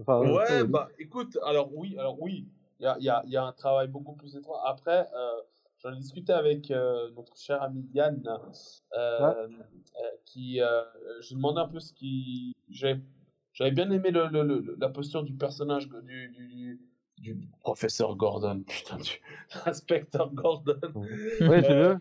Enfin, Ouais, bah écoute, alors oui, alors oui, il y a, y, a, y a, un travail beaucoup plus étroit. Après, euh, J'en ai discuté avec euh, notre cher ami Yann, euh, euh qui, euh, je demandais un peu ce qui, j'avais bien aimé le, le, la posture du personnage du, du, du professeur Gordon, putain, du inspecteur Gordon. Oui, c'est vrai.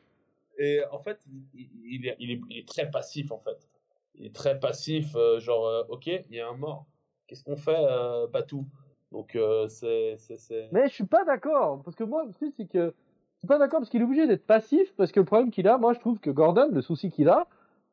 Et en fait, il, il, est, il, est, il, est, très passif en fait. Il est très passif, genre, ok, il y a un mort. Qu'est-ce qu'on fait, Batou? Donc, c'est, c'est. Mais je suis pas d'accord, parce que moi, le truc, c'est que suis pas d'accord parce qu'il est obligé d'être passif parce que le problème qu'il a, moi je trouve que Gordon, le souci qu'il a,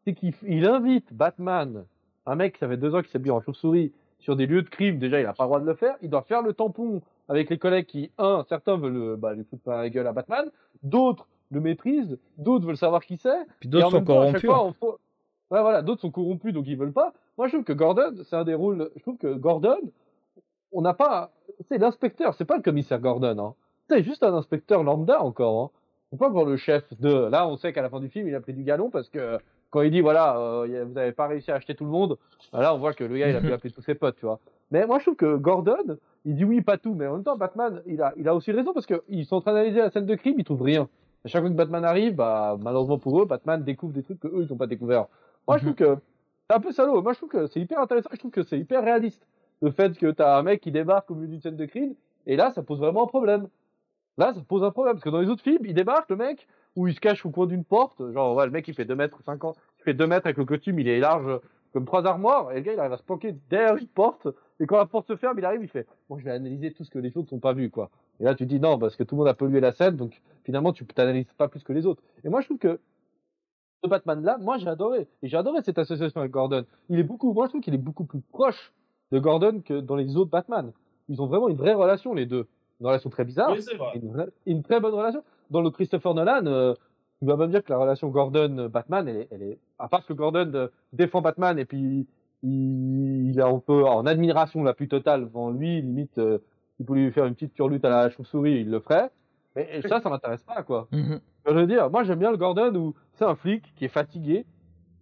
c'est qu'il invite Batman, un mec qui fait deux ans qui s'habille en chauve-souris, sur des lieux de crime. Déjà, il a pas le droit de le faire. Il doit faire le tampon avec les collègues qui, un, certains veulent bah, lui foutre pas la gueule à Batman, d'autres le méprisent, d'autres veulent savoir qui c'est. Puis d'autres sont corrompus. Hein. Ouais, voilà, d'autres sont corrompus donc ils veulent pas. Moi, je trouve que Gordon, c'est un des rôles. Je trouve que Gordon, on n'a pas. C'est l'inspecteur, c'est pas le commissaire Gordon. Hein c'est juste un inspecteur lambda encore. Hein. Faut pas voir le chef de. Là, on sait qu'à la fin du film, il a pris du galon parce que quand il dit voilà, euh, vous avez pas réussi à acheter tout le monde, là, on voit que le gars, il a pu appeler tous ses potes, tu vois. Mais moi, je trouve que Gordon, il dit oui, pas tout, mais en même temps, Batman, il a, il a aussi raison parce qu'ils sont en train d'analyser la scène de crime, ils trouvent rien. À chaque fois que Batman arrive, bah, malheureusement pour eux, Batman découvre des trucs que eux, ils n'ont pas découvert. Moi, je trouve que c'est un peu salaud. Moi, je trouve que c'est hyper intéressant. Je trouve que c'est hyper réaliste. Le fait que t'as un mec qui débarque au milieu d'une scène de crime, et là, ça pose vraiment un problème. Là, ça pose un problème, parce que dans les autres films, il débarque, le mec, où il se cache au coin d'une porte, genre, ouais, le mec, il fait 2 mètres 50, il fait 2 mètres avec le costume, il est large comme trois armoires, et le gars, il arrive à se planquer derrière une porte, et quand la porte se ferme, il arrive, il fait, bon, je vais analyser tout ce que les autres n'ont pas vu, quoi. Et là, tu dis non, parce que tout le monde a pollué la scène, donc finalement, tu t'analyses pas plus que les autres. Et moi, je trouve que ce Batman-là, moi, j'ai adoré. Et j'ai adoré cette association avec Gordon. Il est beaucoup, moi, je trouve qu'il est beaucoup plus proche de Gordon que dans les autres Batman. Ils ont vraiment une vraie relation, les deux une relation très bizarre. Oui, c'est vrai. Une, très bonne relation. Dans le Christopher Nolan, euh, tu vas même dire que la relation Gordon-Batman, elle est, elle est, à part que Gordon euh, défend Batman et puis il, est un peu en admiration la plus totale devant lui, limite, euh, il pouvait lui faire une petite turlute à la chauve-souris, il le ferait. Mais ça, ça m'intéresse pas, quoi. Mm-hmm. Je veux dire, moi j'aime bien le Gordon où c'est un flic qui est fatigué,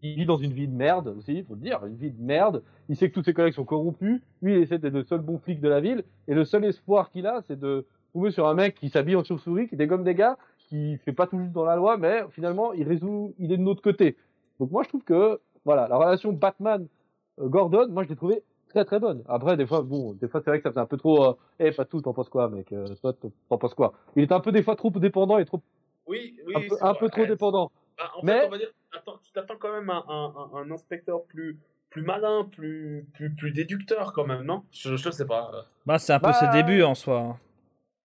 il vit dans une vie de merde aussi, il faut le dire, une vie de merde. Il sait que tous ses collègues sont corrompus. Lui, il essaie d'être le seul bon flic de la ville. Et le seul espoir qu'il a, c'est de tomber sur un mec qui s'habille en chauve-souris, qui dégomme des gars, qui fait pas tout juste dans la loi, mais finalement, il résout, il est de notre côté. Donc moi, je trouve que, voilà, la relation Batman-Gordon, moi, je l'ai trouvé très très bonne. Après, des fois, bon, des fois, c'est vrai que ça faisait un peu trop, euh, eh, pas tout, t'en penses quoi, mec, euh, toi, t'en penses quoi? Il était un peu des fois trop dépendant et trop, oui, oui, un peu, un peu trop dépendant. Bah, en mais, fait, on va dire, attends, tu t'attends quand même à un, un, un, inspecteur plus, plus malin, plus, plus, plus déducteur quand même, non? Je, je sais pas. Bah, c'est un peu ses bah, débuts en soi.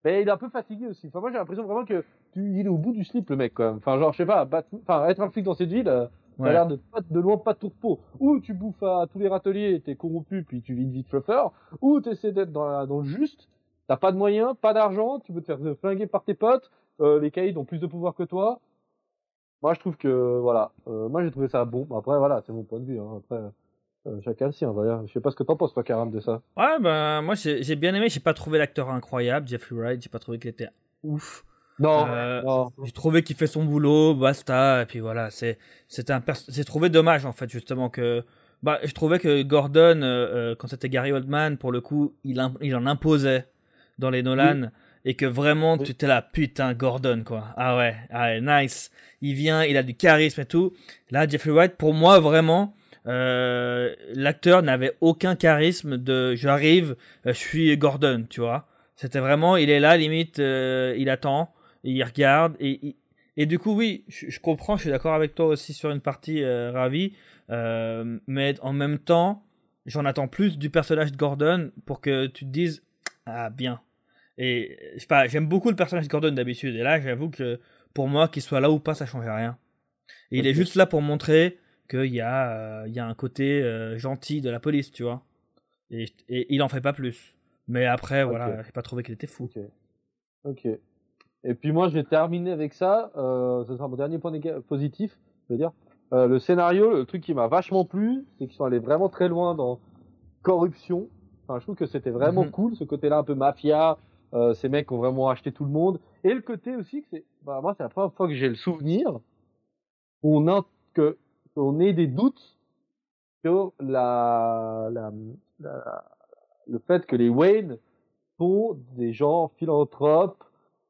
Mais il est un peu fatigué aussi. Enfin, moi, j'ai l'impression vraiment que tu, il est au bout du slip, le mec, quand même. Enfin, genre, je sais pas, enfin, être un flic dans cette ville, euh, ça a l'air de, de loin pas de tourpeau. Ou tu bouffes à tous les râteliers, t'es corrompu, puis tu vis une vie de fluffer. Ou t'essaies d'être dans, dans le juste, t'as pas de moyens, pas d'argent, tu veux te faire flinguer par tes potes, euh, les caïds ont plus de pouvoir que toi. Moi, je trouve que, voilà, euh, moi j'ai trouvé ça bon. Après, voilà, c'est mon point de vue. Hein. Après, Euh, chacun le sien, voilà. Je sais pas ce que t'en penses, toi, Karam, de ça. Ouais, ben moi j'ai j'ai bien aimé. J'ai pas trouvé l'acteur incroyable, Jeffrey Wright. J'ai pas trouvé qu'il était ouf. Non, Euh, non. J'ai trouvé qu'il fait son boulot, basta. Et puis voilà, c'est c'est un j'ai trouvé dommage en fait justement que bah je trouvais que Gordon euh, quand c'était Gary Oldman pour le coup il il en imposait dans les Nolan et que vraiment tu étais là putain Gordon quoi. Ah ouais, ah ouais, nice. Il vient, il a du charisme et tout. Là Jeffrey Wright pour moi vraiment euh, l'acteur n'avait aucun charisme de j'arrive, euh, je suis Gordon, tu vois. C'était vraiment il est là limite euh, il attend il regarde et, et, et du coup oui je, je comprends je suis d'accord avec toi aussi sur une partie euh, ravi mais en même temps j'en attends plus du personnage de Gordon pour que tu te dises ah bien et je sais pas j'aime beaucoup le personnage de Gordon d'habitude et là j'avoue que pour moi qu'il soit là ou pas ça change rien et il est juste là pour montrer qu'il y a euh, il y a un côté euh, gentil de la police tu vois et, et il en fait pas plus mais après voilà j'ai pas trouvé qu'il était fou Ok. Ok. Et puis moi, je vais terminer avec ça. Euh, ce sera mon dernier point positif, je veux dire. Le scénario, le truc qui m'a vachement plu, c'est qu'ils sont allés vraiment très loin dans corruption. Enfin, je trouve que c'était vraiment Mhm. cool, ce côté-là un peu mafia. Euh, ces mecs ont vraiment acheté tout le monde. Et le côté aussi que c'est, bah, moi, c'est la première fois que j'ai le souvenir qu'on a, que, qu'on ait des doutes sur la, la, la- le fait que les Wayne sont des gens philanthropes,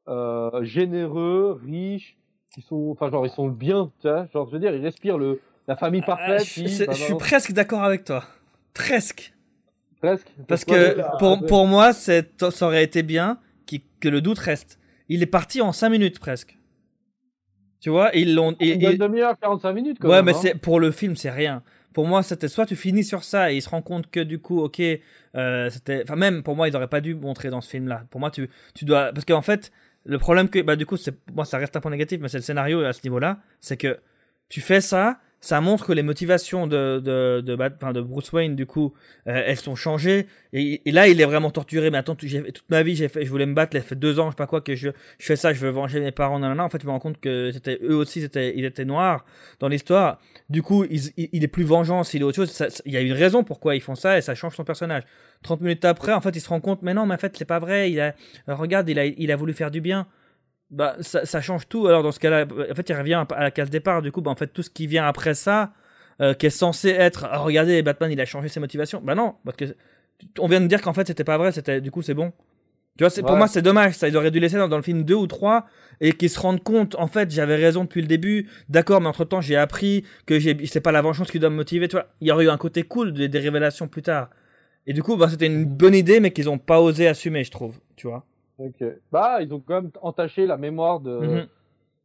euh, généreux, riches, qui sont, enfin genre ils sont le bien, tu vois, genre je veux dire ils respirent le la famille Ah, parfaite. je, c'est- bah, je suis bah, presque d'accord avec toi. Presque. Presque. Parce que pour, pour moi, ça aurait été bien que le doute reste. Il est parti en 5 minutes presque. Tu vois, ils l'ont. Une et- demi-heure, 45 minutes. Quand ouais, même, mais hein. c'est pour le film, c'est rien. Pour moi, c'était soit tu finis sur ça et il se rend compte que du coup, ok, euh, c'était. Enfin, même pour moi, ils n'auraient pas dû montrer dans ce film-là. Pour moi, tu, tu dois. Parce qu'en fait, le problème que. Bah, du coup, moi, ça reste un point négatif, mais c'est le scénario à ce niveau-là. C'est que tu fais ça, ça montre que les motivations de, de, de, Bruce Wayne, du coup, euh, elles sont changées. Et, là, il est vraiment torturé. Mais attends, toute ma vie, je voulais me battre. Il fait deux ans, je sais pas quoi, que je, je fais ça, je veux venger mes parents. Non, non, non. En fait, je me rends compte que c'était eux aussi, c'était, ils étaient noirs dans l'histoire. Du coup, il, il est plus vengeance, il est autre chose. Ça- ça- Il y a une raison pourquoi ils font ça et ça change son personnage. 30 minutes après, en fait, il se rend compte, mais non, mais en fait, c'est pas vrai. Il regarde, il a, il a voulu faire du bien. Bah, ça, ça change tout. Alors, dans ce cas-là, en fait, il revient à la case départ. Du coup, bah, en fait, tout ce qui vient après ça, euh, qui est censé être, ah, regardez, Batman, il a changé ses motivations. Bah non, parce que on vient de dire qu'en fait, c'était pas vrai. C'était, du coup, c'est bon. Tu vois, c'est, pour moi, c'est dommage. Ça, ils auraient dû laisser dans, dans le film 2 ou 3 et qu'ils se rendent compte, en fait, j'avais raison depuis le début. D'accord, mais entre temps, j'ai appris que j'ai, c'est pas la vengeance qui doit me motiver. Tu vois, il y aurait eu un côté cool des, des révélations plus tard. Et du coup, bah, c'était une bonne idée, mais qu'ils ont pas osé assumer, je trouve. Tu vois. Ok. Bah ils ont quand même entaché la mémoire de Mhm.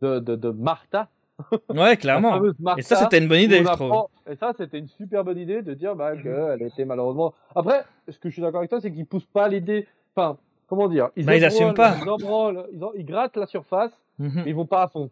de, de, de Martha. Ouais, la clairement. Martha, Et ça, c'était une bonne idée, je trouve. Et ça, c'était une super bonne idée de dire bah, qu'elle était malheureusement. Après, ce que je suis d'accord avec toi, c'est qu'ils poussent pas l'idée. Enfin, comment dire? Bah, ils assument pas. Ils, embranlent- ils, en- ils grattent la surface, Mhm. mais ils vont pas à fond.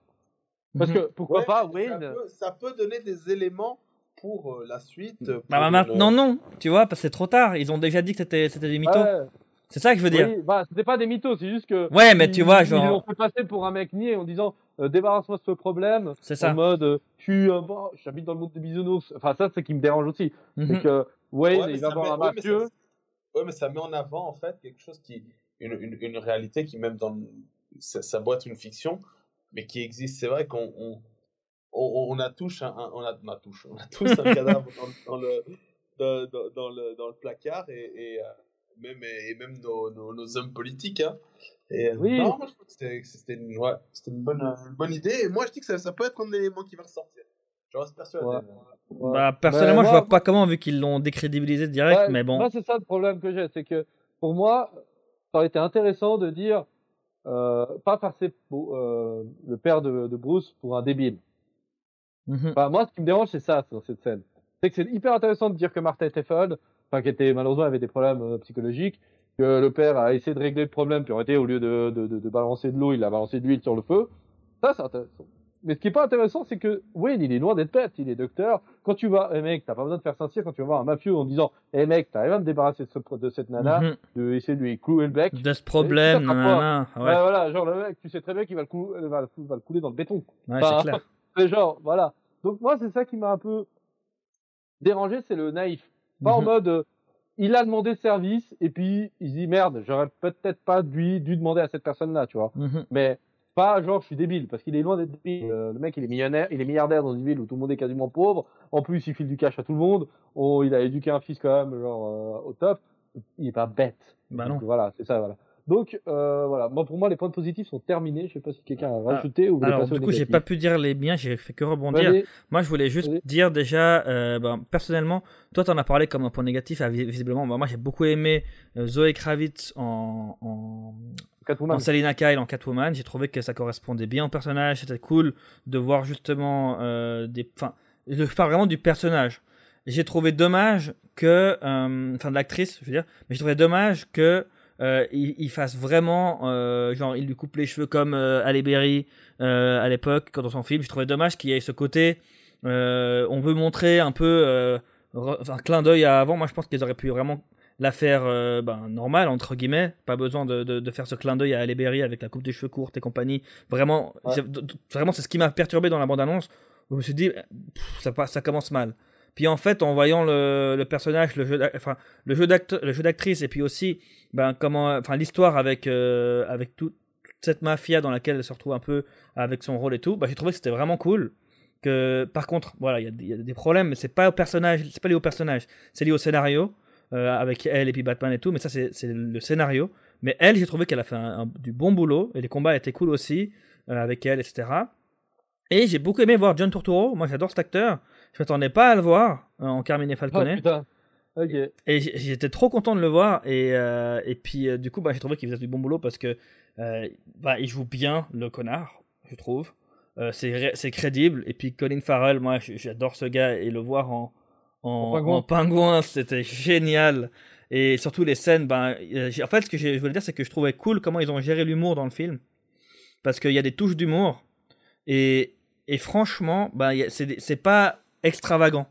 Parce Mhm. que pourquoi Ouais, pas ça Wayne? peut, ça peut donner des éléments pour euh, la suite. Bah, pour bah, maintenant, non. Tu vois, parce que c'est trop tard. Ils ont déjà dit que c'était, c'était des mythos. Ouais, C'est ça que je veux dire. oui, bah, c'était pas des mythos, c'est juste que. Ouais, mais ils- tu vois, Ils l'ont genre. fait passer pour un mec niais en disant euh, débarrasse-moi de ce problème. C'est ça. En mode, euh, je suis un bon, j'habite dans le monde des bisounours. Enfin, ça, c'est ce qui me dérange aussi. Mhm. C'est que Wayne, Ouais, mais il va ça voir met- un ouais, mais mafieux. ça- Ouais, mais ça met en avant en fait quelque chose qui, une, une, une réalité qui même dans le- ça, ça doit être une fiction, mais qui existe. C'est vrai qu'on on, on, on a tous un, un- on a, on a tous, on a tous un cadavre dans, dans le dans, dans- dans le dans le placard et, et, euh, même et même nos, nos, nos hommes politiques. Hein. Et, euh, Oui. Non, moi je trouve que c'était une, ouais, c'était une bonne une bonne idée. Et moi je dis que ça, ça peut être un élément qui va ressortir. Je reste persuadé. Ouais. Bah, personnellement, je moi- vois pas comment, vu qu'ils l'ont décrédibilisé direct, mais bon. Moi, c'est ça le problème que j'ai, c'est que pour moi, ça aurait été intéressant de dire, euh, pas passer euh, le père de, de Bruce pour un débile. Mhm. Moi, ce qui me dérange, c'est ça dans cette scène. C'est que c'est hyper intéressant de dire que Martha était folle, enfin, qui était malheureusement avait des problèmes euh, psychologiques, que le père a essayé de régler le problème, puis en réalité, au lieu de, de, de, de balancer de l'eau, il a balancé de l'huile sur le feu. Ça, c'est intéressant. Mais ce qui est pas intéressant, c'est que Wayne, il est loin d'être bête, il est docteur. Quand tu vas, eh mec, t'as pas besoin de faire Saint-Cyr quand tu vas voir un mafieux en disant, eh mec, t'arrives à me débarrasser de, ce- de cette nana, Mhm. de essayer de lui clouer le bec. De ce problème, ça, nanana, Ouais. voilà, genre le mec, tu sais très bien qu'il va le, cou- va, le- va le couler dans le béton. ouais, c'est clair. Genre, voilà. Donc moi, c'est ça qui m'a un peu dérangé, c'est le naïf. Pas en Mhm. mode, euh, il a demandé service et puis il se dit merde, j'aurais peut-être pas dû, dû demander à cette personne-là, tu vois. Mhm. Mais pas genre je suis débile, parce qu'il est loin d'être débile. Euh, le mec, il est millionnaire, il est milliardaire dans une ville où tout le monde est quasiment pauvre. En plus, il file du cash à tout le monde. Oh, il a éduqué un fils quand même, genre euh, au top. Il est pas bête. Bah Donc, non. Voilà, c'est ça, voilà. Donc euh, voilà, moi pour moi les points positifs sont terminés. Je sais pas si quelqu'un a rajouté ou vous voulez Alors, du coup, j'ai pas pu dire les biens, j'ai fait que rebondir. Moi, je voulais juste dire déjà, euh, ben, personnellement, toi, t'en as parlé comme un point négatif, ah, vis- visiblement. Ben, moi, j'ai beaucoup aimé euh, Zoé Kravitz en, en, Catwoman. en Selina Kyle en Catwoman. J'ai trouvé que ça correspondait bien au personnage. C'était cool de voir justement euh, des. Enfin, je parle vraiment du personnage. J'ai trouvé dommage que. euh, Enfin, de l'actrice, je veux dire. Mais j'ai trouvé dommage que. Euh, il, il fasse vraiment. euh, genre, il lui coupe les cheveux comme euh, Halle Berry euh, à l'époque, quand dans son film. J'ai trouvé dommage qu'il y ait ce côté. on veut montrer un peu. un clin d'œil à avant. Moi, je pense qu'ils auraient pu vraiment la faire ben, normale, entre guillemets. Pas besoin de, de, de faire ce clin d'œil à Halle Berry avec la coupe des cheveux courte et compagnie. Vraiment, Ouais. vraiment c'est ce qui m'a perturbé dans la bande-annonce. où Je me suis dit, pff, ça, pa- ça commence mal. Puis en fait, en voyant le, le personnage, le jeu, enfin, le jeu d'actrice, et puis aussi, ben, comment, enfin, l'histoire avec, euh, avec tout- toute cette mafia dans laquelle elle se retrouve un peu avec son rôle et tout, ben, j'ai trouvé que c'était vraiment cool. Que, par contre, voilà, il y, a des- problèmes, mais c'est pas au personnage, c'est pas lié au personnage, c'est lié au scénario euh, avec elle et puis Batman et tout, mais ça c'est le scénario. Mais elle, j'ai trouvé qu'elle a fait du bon boulot et les combats étaient cool aussi euh, avec elle, etc. Et j'ai beaucoup aimé voir John Turturro. Moi, j'adore cet acteur. Je m'attendais pas à le voir euh, en Carmine Ah, Falcone. putain. Ok. Et j'étais trop content de le voir. Et, euh, et puis, euh, du coup, bah, j'ai trouvé qu'il faisait du bon boulot parce que euh, bah, il joue bien le connard, je trouve. C'est ré- c'est crédible. Et puis, Colin Farrell, moi, j'adore ce gars. Et le voir en, en, En pingouin. c'était génial. Et surtout, les scènes. Ben, en fait, ce que je voulais dire, c'est que je trouvais cool comment ils ont géré l'humour dans le film. Parce qu'il y a des touches d'humour. Et, et franchement, des- c'est pas extravagant.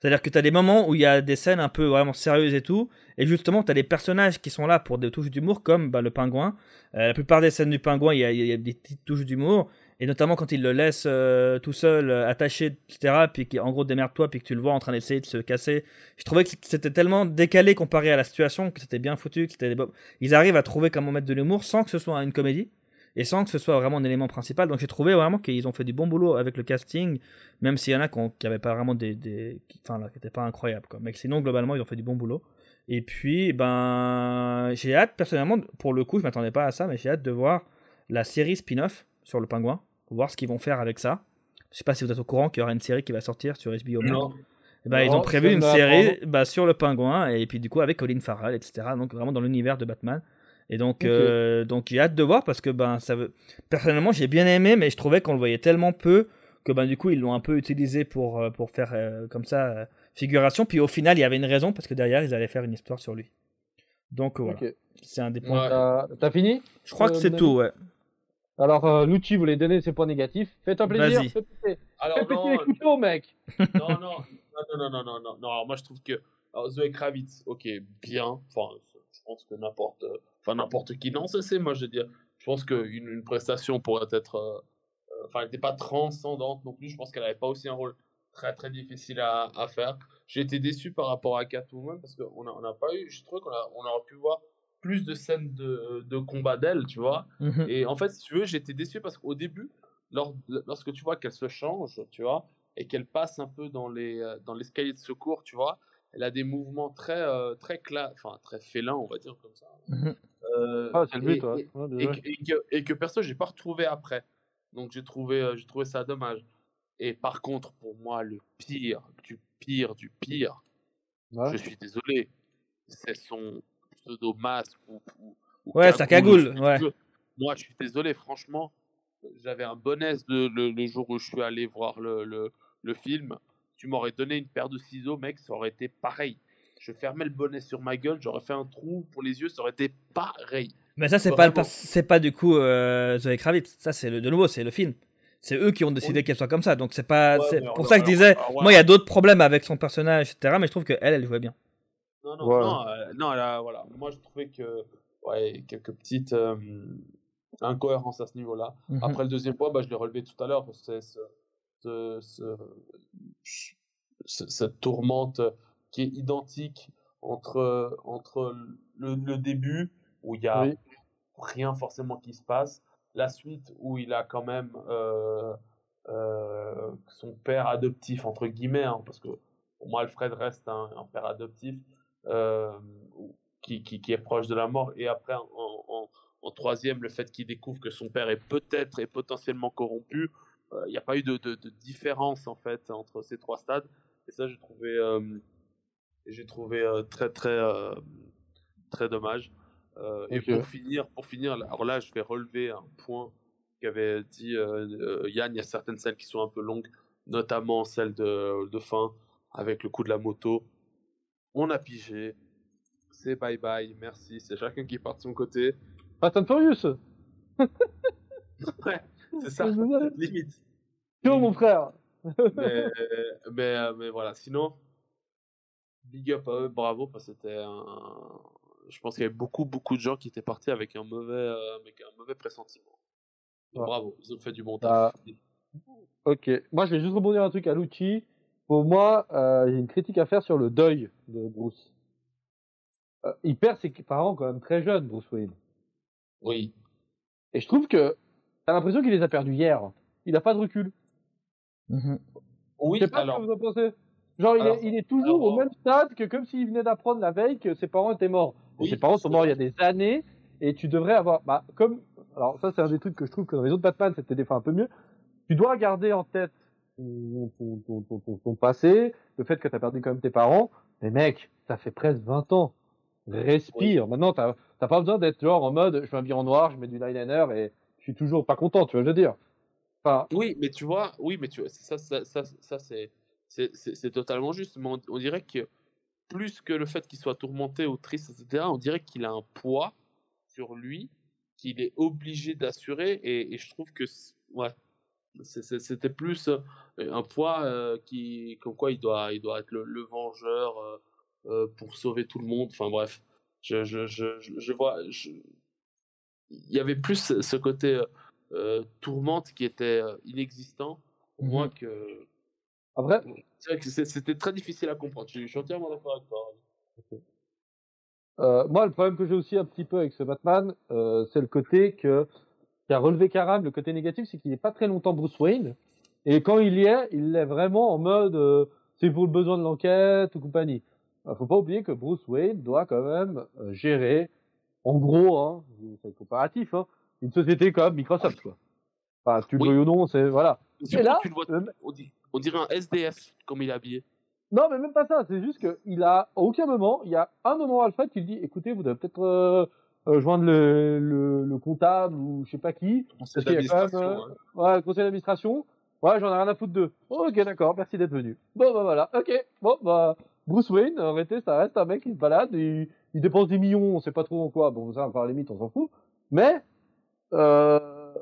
C'est-à-dire que tu as des moments où il y a des scènes un peu vraiment sérieuses et tout, et justement, tu as des personnages qui sont là pour des touches d'humour, comme bah, le pingouin. Euh, la plupart des scènes du pingouin, il y a, y a des petites touches d'humour, et notamment quand il le laisse euh, tout seul, euh, attaché, etc., puis qu'en gros, démerde-toi, puis que tu le vois en train d'essayer de se casser. Je trouvais que c'était tellement décalé comparé à la situation, que c'était bien foutu, que c'était Ils arrivent à trouver comment mettre de l'humour sans que ce soit une comédie. Et sans que ce soit vraiment un élément principal. Donc j'ai trouvé vraiment qu'ils ont fait du bon boulot avec le casting, même s'il y en a qui n'avaient pas vraiment des. des qui, enfin, là, qui n'étaient pas incroyables. Quoi. Mais sinon, globalement, ils ont fait du bon boulot. Et puis, ben, j'ai hâte, personnellement, pour le coup, je m'attendais pas à ça, mais j'ai hâte de voir la série spin-off sur le pingouin, voir ce qu'ils vont faire avec ça. Je sais pas si vous êtes au courant qu'il y aura une série qui va sortir sur HBO. Non. Ben, ils ont prévu une série bah, sur le pingouin et puis du coup avec Colin Farrell, etc. Donc vraiment dans l'univers de Batman. Et donc, okay. euh, donc j'ai hâte de voir parce que ben, ça veut... personnellement, j'ai bien aimé, mais je trouvais qu'on le voyait tellement peu que ben, du coup, ils l'ont un peu utilisé pour, euh, pour faire euh, comme ça euh, figuration. Puis au final, il y avait une raison parce que derrière, ils allaient faire une histoire sur lui. Donc voilà, okay. c'est un des points. Ouais. T'as fini? Je crois euh, que c'est tout, ouais. Alors, euh, Lucci voulait donner ses points négatifs? Fais-toi plaisir. Fais péter, Alors, fais non, les couteaux, mec. Non, non, non, non, non, non, non, non. Alors, moi, je trouve que alors, Zoé Kravitz, ok, bien. Enfin, pense que n'importe, euh, enfin n'importe qui. Non, ça c'est moi, je veux dire. Je pense qu'une une prestation pourrait être, euh, euh, enfin, elle n'était pas transcendante non plus. Je pense qu'elle n'avait pas aussi un rôle très très difficile à, à faire. J'ai été déçu par rapport à Catwoman parce qu'on n'a on n'a pas eu. Je trouve qu'on a, on aurait pu voir plus de scènes de, de combat d'elle, tu vois. Mhm. Et en fait, si tu veux, j'étais déçu parce qu'au début, lors, lorsque tu vois qu'elle se change, tu vois, et qu'elle passe un peu dans les dans l'escalier de secours, tu vois, elle a des mouvements très euh, très cla enfin très félins, on va dire comme ça. Mhm. Euh, Ah, c'est le but, et, ouais. et- Ouais, et déjà. que- et que, et que perso, j'ai pas retrouvé après. Donc j'ai trouvé euh, j'ai trouvé ça dommage. Et par contre, pour moi, le pire du pire du pire, Ouais. je suis désolé, c'est son pseudo masque ou, ou- ou Ouais, sa cagoule, ouais. Moi, je suis désolé, franchement, j'avais un bon aise de- le, le jour où je suis allé voir le, le, le film. Tu m'aurais donné une paire de ciseaux, mec, ça aurait été pareil. Je fermais le bonnet sur ma gueule, j'aurais fait un trou pour les yeux, ça aurait été pareil. Mais ça, c'est pas, c'est du coup euh, Zoé Kravitz. Ça, c'est de nouveau, c'est le film. C'est eux qui ont décidé Oui. qu'elle soit comme ça. Donc, c'est pas. Ouais, pour alors- ça que je disais, alors moi, il y a d'autres problèmes avec son personnage, etc. Mais je trouve qu'elle, elle jouait bien. Non, non, Ouais. non, euh, non, là, voilà. Moi, je trouvais que, ouais, quelques petites euh, incohérences à ce niveau-là. Mhm. Après le deuxième point, bah, je l'ai relevé tout à l'heure. parce que C'est ce, ce, ce- cette tourmente qui est identique entre, entre le, le début où il y a rien forcément qui se passe, la suite où il a quand même euh, euh, son père adoptif, entre guillemets, hein, parce que pour moi Alfred reste un, père adoptif euh, qui, qui, qui, est proche de la mort, et après en, en, en troisième, le fait qu'il découvre que son père est peut-être et potentiellement corrompu, il n'y a pas eu de, de, de, différence en fait entre ces trois stades, et ça j'ai trouvé, j'ai trouvé très très très dommage. Euh, et pour finir, pour finir, alors là, je vais relever un point qu'avait dit euh, euh, Yann. Il y a certaines scènes qui sont un peu longues, notamment celle de, de fin avec le coup de la moto. On a pigé. C'est bye bye, merci. C'est chacun qui part de son côté. Fast and Furious Ouais, c'est ça, limite. Yo, mon frère mais, mais, mais, voilà, sinon, big up à eux, bravo, parce que c'était un, je pense qu'il y avait beaucoup, beaucoup de gens qui étaient partis avec un mauvais, euh, avec un mauvais pressentiment. Bravo, ils ont fait du bon taf. Bah, ok, moi je vais juste rebondir un truc à Lucci. Pour moi, euh, j'ai une critique à faire sur le deuil de Bruce. Euh, il perd ses parents quand même très jeunes, Bruce Wayne. Oui. Et je trouve que t'as l'impression qu'il les a perdus hier. Il a pas de recul. Mm-hmm. Oui, je sais pas alors... ce que vous en pensez. Genre, il, est, il, est, toujours au même stade que comme s'il venait d'apprendre la veille que ses parents étaient morts. ses parents sont morts il y a des années, et tu devrais avoir, bah, comme, alors ça c'est un des trucs que je trouve que dans les autres Batman c'était des fois un peu mieux. Tu dois garder en tête ton, ton, ton, ton passé, le fait que t'as perdu quand même tes parents. Mais mec, ça fait presque 20 ans. Respire. Maintenant, t'as pas besoin d'être genre en mode, je m'habille en noir, je mets du eyeliner et suis toujours pas content, tu vois, je veux dire. Enfin... Oui, mais tu vois, oui, mais tu vois, ça, ça, ça, ça c'est c'est totalement juste, mais on, dirait que plus que le fait qu'il soit tourmenté ou triste, etc., on dirait qu'il a un poids sur lui qu'il est obligé d'assurer, et, je trouve que ouais, c'était plus euh, un poids euh, qui, comme quoi il doit, il doit être le, vengeur euh, pour sauver tout le monde. Enfin bref, je, je, je, je vois, il y avait plus ce côté tourmente qui était inexistant pour moi mmh que après, c'était très difficile à comprendre. Je suis entièrement d'accord avec toi. Euh, moi, le problème que j'ai aussi un petit peu avec ce Batman, euh, c'est le côté que qui a relevé Karam. Le côté négatif, c'est qu'il n'est pas très longtemps Bruce Wayne. Et quand il y est, il est vraiment en mode euh, c'est pour le besoin de l'enquête ou compagnie. Il faut pas oublier que Bruce Wayne doit quand même euh, gérer, en gros, hein, c'est comparatif, hein, une société comme Microsoft, quoi. Enfin, tu le oui. ou non, c'est voilà. Et là, tu le vois, on, dirait un SDF comme il est habillé. Non, mais même pas ça. C'est juste qu'il a, à aucun moment, il y a un moment Alfred qui lui dit, écoutez, vous devez peut-être euh, euh, joindre le, le, le, comptable ou je sais pas qui. Conseil d'administration. Euh, ouais, le conseil d'administration. Ouais, j'en ai rien à foutre d'eux. ok, d'accord, merci d'être venu. Bon, bah voilà, ok. Bon, bah, Bruce Wayne, en réalité, ça reste un mec qui se balade, il, il dépense des millions, on sait pas trop en quoi. Bon, ça, par la limite, on s'en fout. Mais, euh,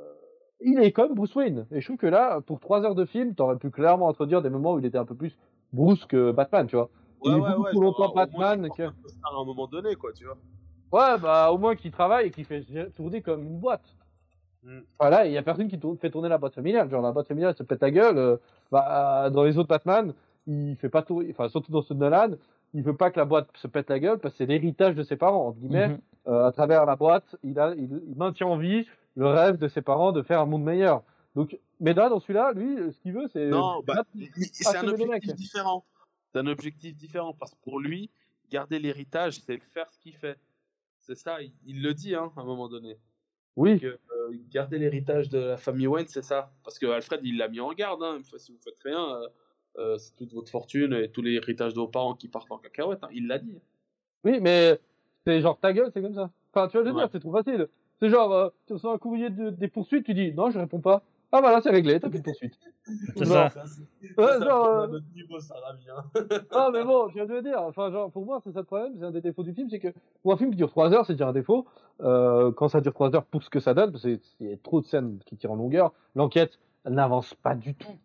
il est comme Bruce Wayne. Et je trouve que là, pour trois heures de film, t'aurais pu clairement introduire des moments où il était un peu plus Bruce que Batman, tu vois. Ouais, il est beaucoup ouais, plus longtemps Batman que. À un moment donné, quoi, tu vois. Ouais, bah au moins qu'il travaille et qu'il fait tourner comme une boîte. Mm. Voilà, il y a personne qui fait tourner la boîte familiale. Genre la boîte familiale se pète la gueule. Euh, bah, dans les autres Batman, il fait pas tourner, enfin surtout dans ce Nolan, il veut pas que la boîte se pète la gueule parce que c'est l'héritage de ses parents. Entre guillemets, mm-hmm. euh, à travers la boîte, il, a, il, il maintient en vie le rêve de ses parents de faire un monde meilleur. Donc, mais là, dans celui-là, lui, ce qu'il veut, c'est. Non, bah, c'est un objectif différent. C'est un objectif différent parce que pour lui, garder l'héritage, c'est faire ce qu'il fait. C'est ça, il, le dit hein, à un moment donné. Oui. Que, euh, garder l'héritage de la famille Wayne, c'est ça. Parce que Alfred, il l'a mis en garde. Hein. Si vous faites rien, euh, euh, c'est toute votre fortune et tous les héritages de vos parents qui partent en cacahuète. Hein. Il l'a dit. Oui, mais c'est genre ta gueule, c'est comme ça. Enfin, tu vois, je veux dire, c'est trop facile. C'est genre, euh, tu reçois un courrier de, des poursuites, tu dis non, je réponds pas. Ah voilà, c'est réglé, t'as plus de poursuite. C'est ça. Ouais, genre, euh... notre niveau, ça va bien. ah mais bon, je viens de le dire. Enfin, genre, pour moi, c'est ça le problème, c'est un des défauts du film, c'est que pour un film qui dure 3 heures, c'est déjà un défaut. Euh, quand ça dure 3 heures pour ce que ça donne, parce qu'il y a trop de scènes qui tirent en longueur, l'enquête n'avance pas du tout.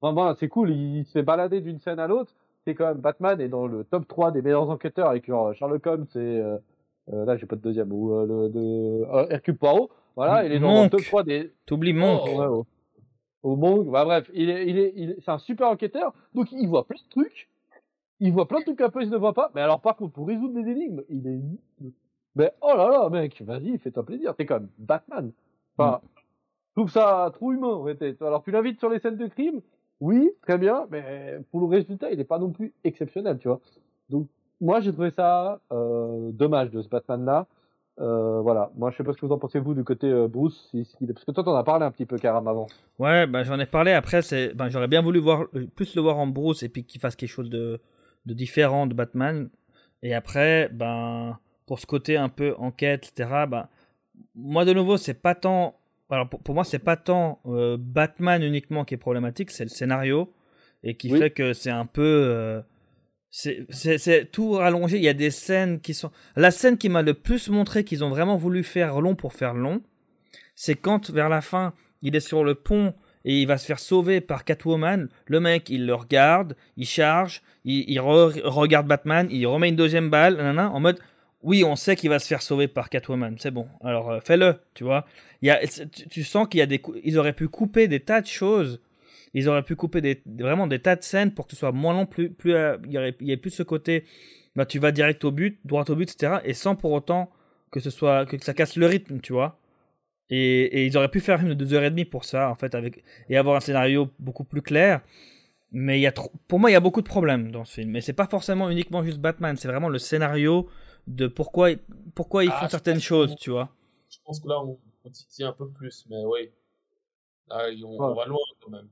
Enfin, bon, c'est cool, il se fait balader d'une scène à l'autre. C'est quand même Batman est dans le top 3 des meilleurs enquêteurs avec genre Sherlock Holmes et euh, euh, là, j'ai pas de deuxième. Ou euh, le de euh, Hercule Poirot. Voilà, il est dans le top 3 des. T'oublies Monk. Oh, ouais, au Monk. Bah, bref, il est, il est, il est- c'est un super enquêteur, donc il voit plein de trucs. Il voit plein de trucs qu'un peu il ne voit pas. Mais alors, par contre, pour résoudre des énigmes, il est. Mais oh là là, mec, vas-y, fais-toi plaisir. T'es quand même Batman. Enfin, je trouve ça trop humain, en fait. Alors, tu l'invites sur les scènes de crime, oui, très bien, mais pour le résultat, il n'est pas non plus exceptionnel, tu vois. Donc, moi, j'ai trouvé ça euh, dommage de ce Batman-là. Euh, voilà. Moi, je sais pas ce que vous en pensez, vous, du côté euh, Bruce. si- Parce que toi, t'en as parlé un petit peu, Karam, avant. Ouais, bah, j'en ai parlé. Après, ben, j'aurais bien voulu voir plus le voir en Bruce et puis qu'il fasse quelque chose de, de différent de Batman. Et après, ben, pour ce côté un peu enquête, etc. Ben, moi, de nouveau, c'est pas tant. Alors, pour, pour moi, c'est pas tant euh, Batman uniquement qui est problématique, c'est le scénario et qui Oui. fait que c'est un peu. euh, c'est- tout rallongé. Il y a des scènes qui sont. La scène qui m'a le plus montré qu'ils ont vraiment voulu faire long pour faire long, c'est quand vers la fin, il est sur le pont et il va se faire sauver par Catwoman. Le mec, il le regarde, il charge, il, il re- regarde Batman, il remet une deuxième balle, nanana, en mode oui, on sait qu'il va se faire sauver par Catwoman, c'est bon. Alors euh, fais-le, tu vois. Il y a, tu, sens qu'il y a des, ils auraient pu couper des tas de choses. Ils auraient pu couper vraiment des tas de scènes pour que ce soit moins long, plus, plus, euh, il y ait plus ce côté, bah, tu vas direct au but, droit au but, etc. Et sans pour autant que ce soit, que ça casse le rythme, tu vois. Et, ils auraient pu faire un film de 2h30 pour ça, en fait, avec, et avoir un scénario beaucoup plus clair. Mais il y a trop, pour moi, il y a beaucoup de problèmes dans ce film. Et c'est pas forcément uniquement juste Batman, c'est vraiment le scénario de pourquoi, pourquoi ils Ah, font certaines choses, tu vois. Je pense que là, on, on titille un peu plus, mais oui. Là, on, on Ouais. va loin quand même.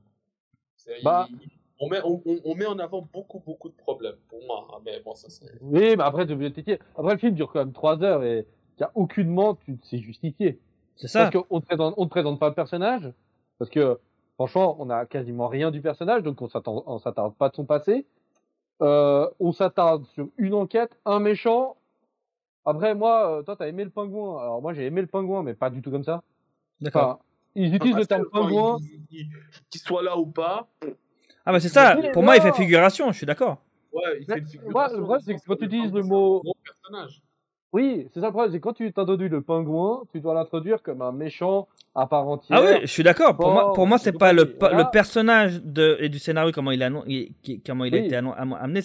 Bah. il- on, met, on, met en avant beaucoup, beaucoup de problèmes, pour moi. hein, mais bon, ça, c'est. Oui, mais après, de t'étirer. Après, le film dure quand même 3 heures et il y a aucunement, tu c'est justifié. C'est ça. Parce qu'on te présente, on te présente pas le personnage. Parce que, franchement, on a quasiment rien du personnage, donc on s'attend, on s'attarde pas de son passé. Euh, on s'attarde sur une enquête, un méchant. Après, moi, euh, toi, t'as aimé le pingouin. Alors, moi, j'ai aimé le pingouin, mais pas du tout comme ça. D'accord. Enfin, ils utilisent le terme pingouin. il- il- il- Qu'il soit là ou pas, Ah, bah c'est ça. Mais Pour moi, il fait figuration, je suis d'accord. ouais, il fait une moi, figuration. le problème, c'est que quand tu utilises le mot- personnage. Oui, c'est ça le problème, c'est quand tu t'introduis le pingouin, tu dois l'introduire comme un méchant à part entière. Ah oui, je suis d'accord. Pour moi, pour moi, c'est pas le, le personnage de, et du scénario comment il a, comment il a Oui. été amené.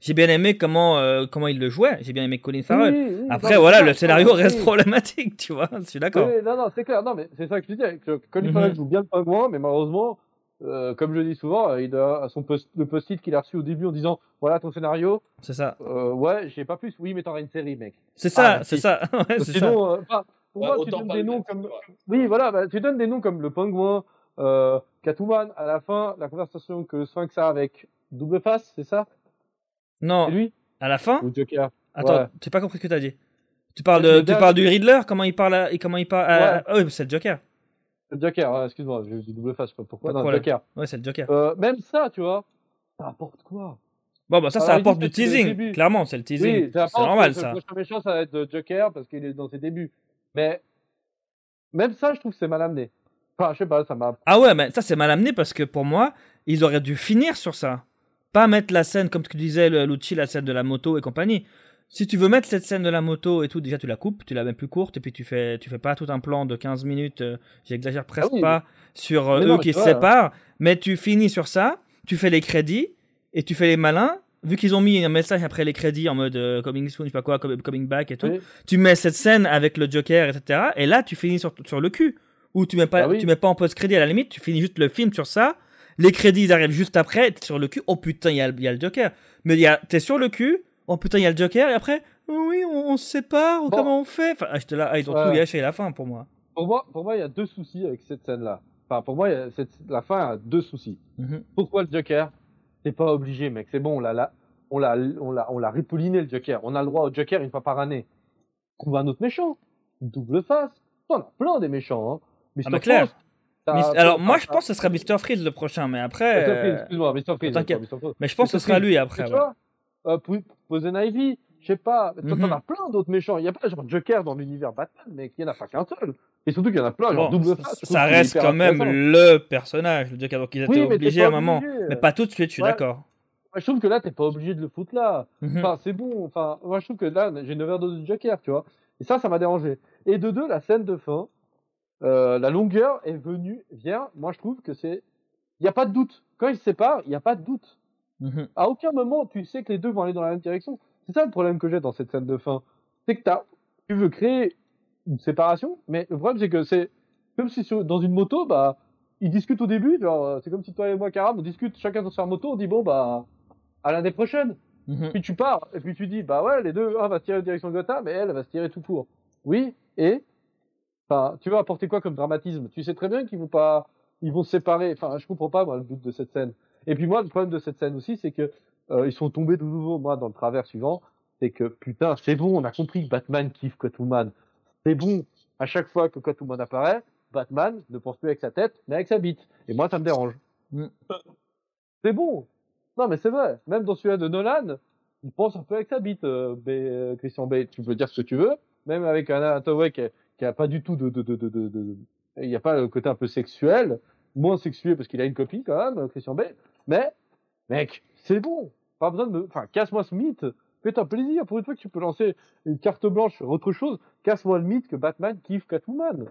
J'ai bien aimé comment, euh, comment il le jouait. J'ai bien aimé Colin Farrell. oui, oui, Après, non, voilà, le scénario reste problématique, tu vois. Je suis d'accord. Non, non, c'est clair. Non, mais c'est ça que je disais. Que Colin Mhm. Farrell joue bien le pingouin, mais malheureusement, euh, comme je dis souvent, euh, il a son post, le post-it qu'il a reçu au début en disant voilà ton scénario. C'est ça. Euh, ouais, j'ai pas plus. Oui, mais t'auras une série, mec. C'est ça, Ah, c'est si. ça. Ouais, c'est ça. Sinon, euh, pour Ouais, moi, tu donnes des le noms comme. c'est. Oui, voilà, bah, tu donnes des noms comme le pingouin, euh, Catwoman. À la fin, la conversation que Sphinx a avec Double Face, c'est ça? Non, C'est lui? À la fin? Ou Joker Attends, Ouais. j'ai pas compris ce que t'as dit. Tu parles Le de, tu parles du Riddler, comment il parle, à- et comment il parle. à- ah oui, c'est le Joker. Le Joker, excuse-moi, j'ai dit Double Face, je sais pas pourquoi. Pas Non. Joker. Ouais, c'est le Joker. Euh, même ça, tu vois, ça apporte quoi Bon, bah ça, ça Alors, apporte du teasing. Clairement, c'est le teasing. Oui, c'est normal que ça. Le prochain méchant, ça va être euh, Joker parce qu'il est dans ses débuts. Mais même ça, je trouve que c'est mal amené. Enfin, je sais pas, ça m'a. Ah ouais, mais ça c'est mal amené parce que pour moi, ils auraient dû finir sur ça. Pas mettre la scène, comme tu disais, Lucci, la scène de la moto et compagnie. Si tu veux mettre cette scène de la moto et tout, déjà tu la coupes, tu la mets plus courte et puis tu fais, tu fais pas tout un plan de 15 minutes, euh, j'exagère presque Ah oui, pas, sur euh, eux non, qui se vois, séparent, mais tu finis sur ça, tu fais les crédits et tu fais les malins. Vu qu'ils ont mis un message après les crédits en mode euh, coming soon, je sais pas quoi, com- coming back et tout, Oui. tu mets cette scène avec le Joker, etc. Et là, tu finis sur, sur le cul. Ou tu mets pas, Ah oui. tu mets pas en post-crédit à la limite, tu finis juste le film sur ça. Les crédits, ils arrivent juste après, t'es sur le cul. Oh putain, il y, a le- il y a le Joker. Mais t'es sur le cul. Oh putain, il y a le Joker. Et après, oui, on, on se sépare. ou Bon. Comment on fait enfin, ah, j'étais là, ah, Ils ont tout gâché la fin pour moi. Pour moi, pour moi, il y a deux soucis avec cette scène-là. Enfin, pour moi, a cette- la fin a deux soucis. Mhm. Pourquoi le Joker T'es pas obligé, mec. C'est bon, on l'a, on l'a, on l'a, on l'a ripouliné le Joker. On a le droit au Joker une fois par année. Trouve un autre méchant. Double face. T'en as plein des méchants. Hein. Ah bah clair. Alors moi, je pense que ce sera Mr. Freeze le prochain, mais après. Mr. Freeze, excuse-moi, Mr. Freeze. t'inquiète. Mais je pense que ce sera lui après. tu ouais. vois, euh, Poison Ivy, je sais pas, t'en as plein d'autres méchants. Il y a pas genre Joker dans l'univers Batman, mais il y en a pas qu'un seul. Et surtout qu'il y en a plein, genre Bon, double ça- face. ça reste quand même le personnage, le Joker. Donc ils étaient Oui, obligés à un moment. Mais pas tout de suite, je suis Ouais. d'accord. Je trouve que là, t'es pas obligé de le foutre là. Mhm. Enfin, c'est bon. Enfin, moi, je trouve que là, j'ai une overdose de Joker, tu vois. Et ça, ça m'a dérangé. Et de deux, la scène de fin, euh, la longueur est venue, vient, moi je trouve que c'est, il n'y a pas de doute. Quand ils se séparent, il n'y a pas de doute. Mhm. À aucun moment tu sais que les deux vont aller dans la même direction. C'est ça le problème que j'ai dans cette scène de fin. C'est que t'as, tu veux créer une séparation, mais le problème c'est que c'est comme si sur- dans une moto, bah, ils discutent au début, genre, euh, c'est comme si toi et moi, Karam, on discute chacun dans sa moto, on dit bon bah, à l'année prochaine. Mhm. Puis tu pars, et puis tu dis, bah ouais, les deux, un va se tirer en direction de Gotham, mais elle, elle va se tirer tout court. Oui, et enfin, tu veux apporter quoi comme dramatisme? Tu sais très bien qu'ils vont pas, ils vont se séparer. Enfin, je comprends pas moi le but de cette scène. Et puis moi, le problème de cette scène aussi, c'est que euh, ils sont tombés de nouveau moi dans le travers suivant, c'est que putain, c'est bon, on a compris que Batman kiffe Catwoman. C'est bon. À chaque fois que Catwoman apparaît, Batman ne pense plus avec sa tête, mais avec sa bite. Et moi, ça me dérange. Mm. C'est bon. Non, mais c'est vrai. Même dans celui-là de Nolan, il pense un peu avec sa bite, euh, euh, Christian Bale. Tu peux dire ce que tu veux. Même avec un Hathaway qui, qui a pas du tout de, de, de, de, de, de- il n'y a pas le côté un peu sexuel, moins sexué parce qu'il a une copine quand même, Christian Bale. Mais, mec, c'est bon. Pas besoin de me, enfin, casse-moi ce mythe. Fais-toi plaisir. Pour une fois que tu peux lancer une carte blanche sur autre chose, casse-moi le mythe que Batman kiffe Catwoman.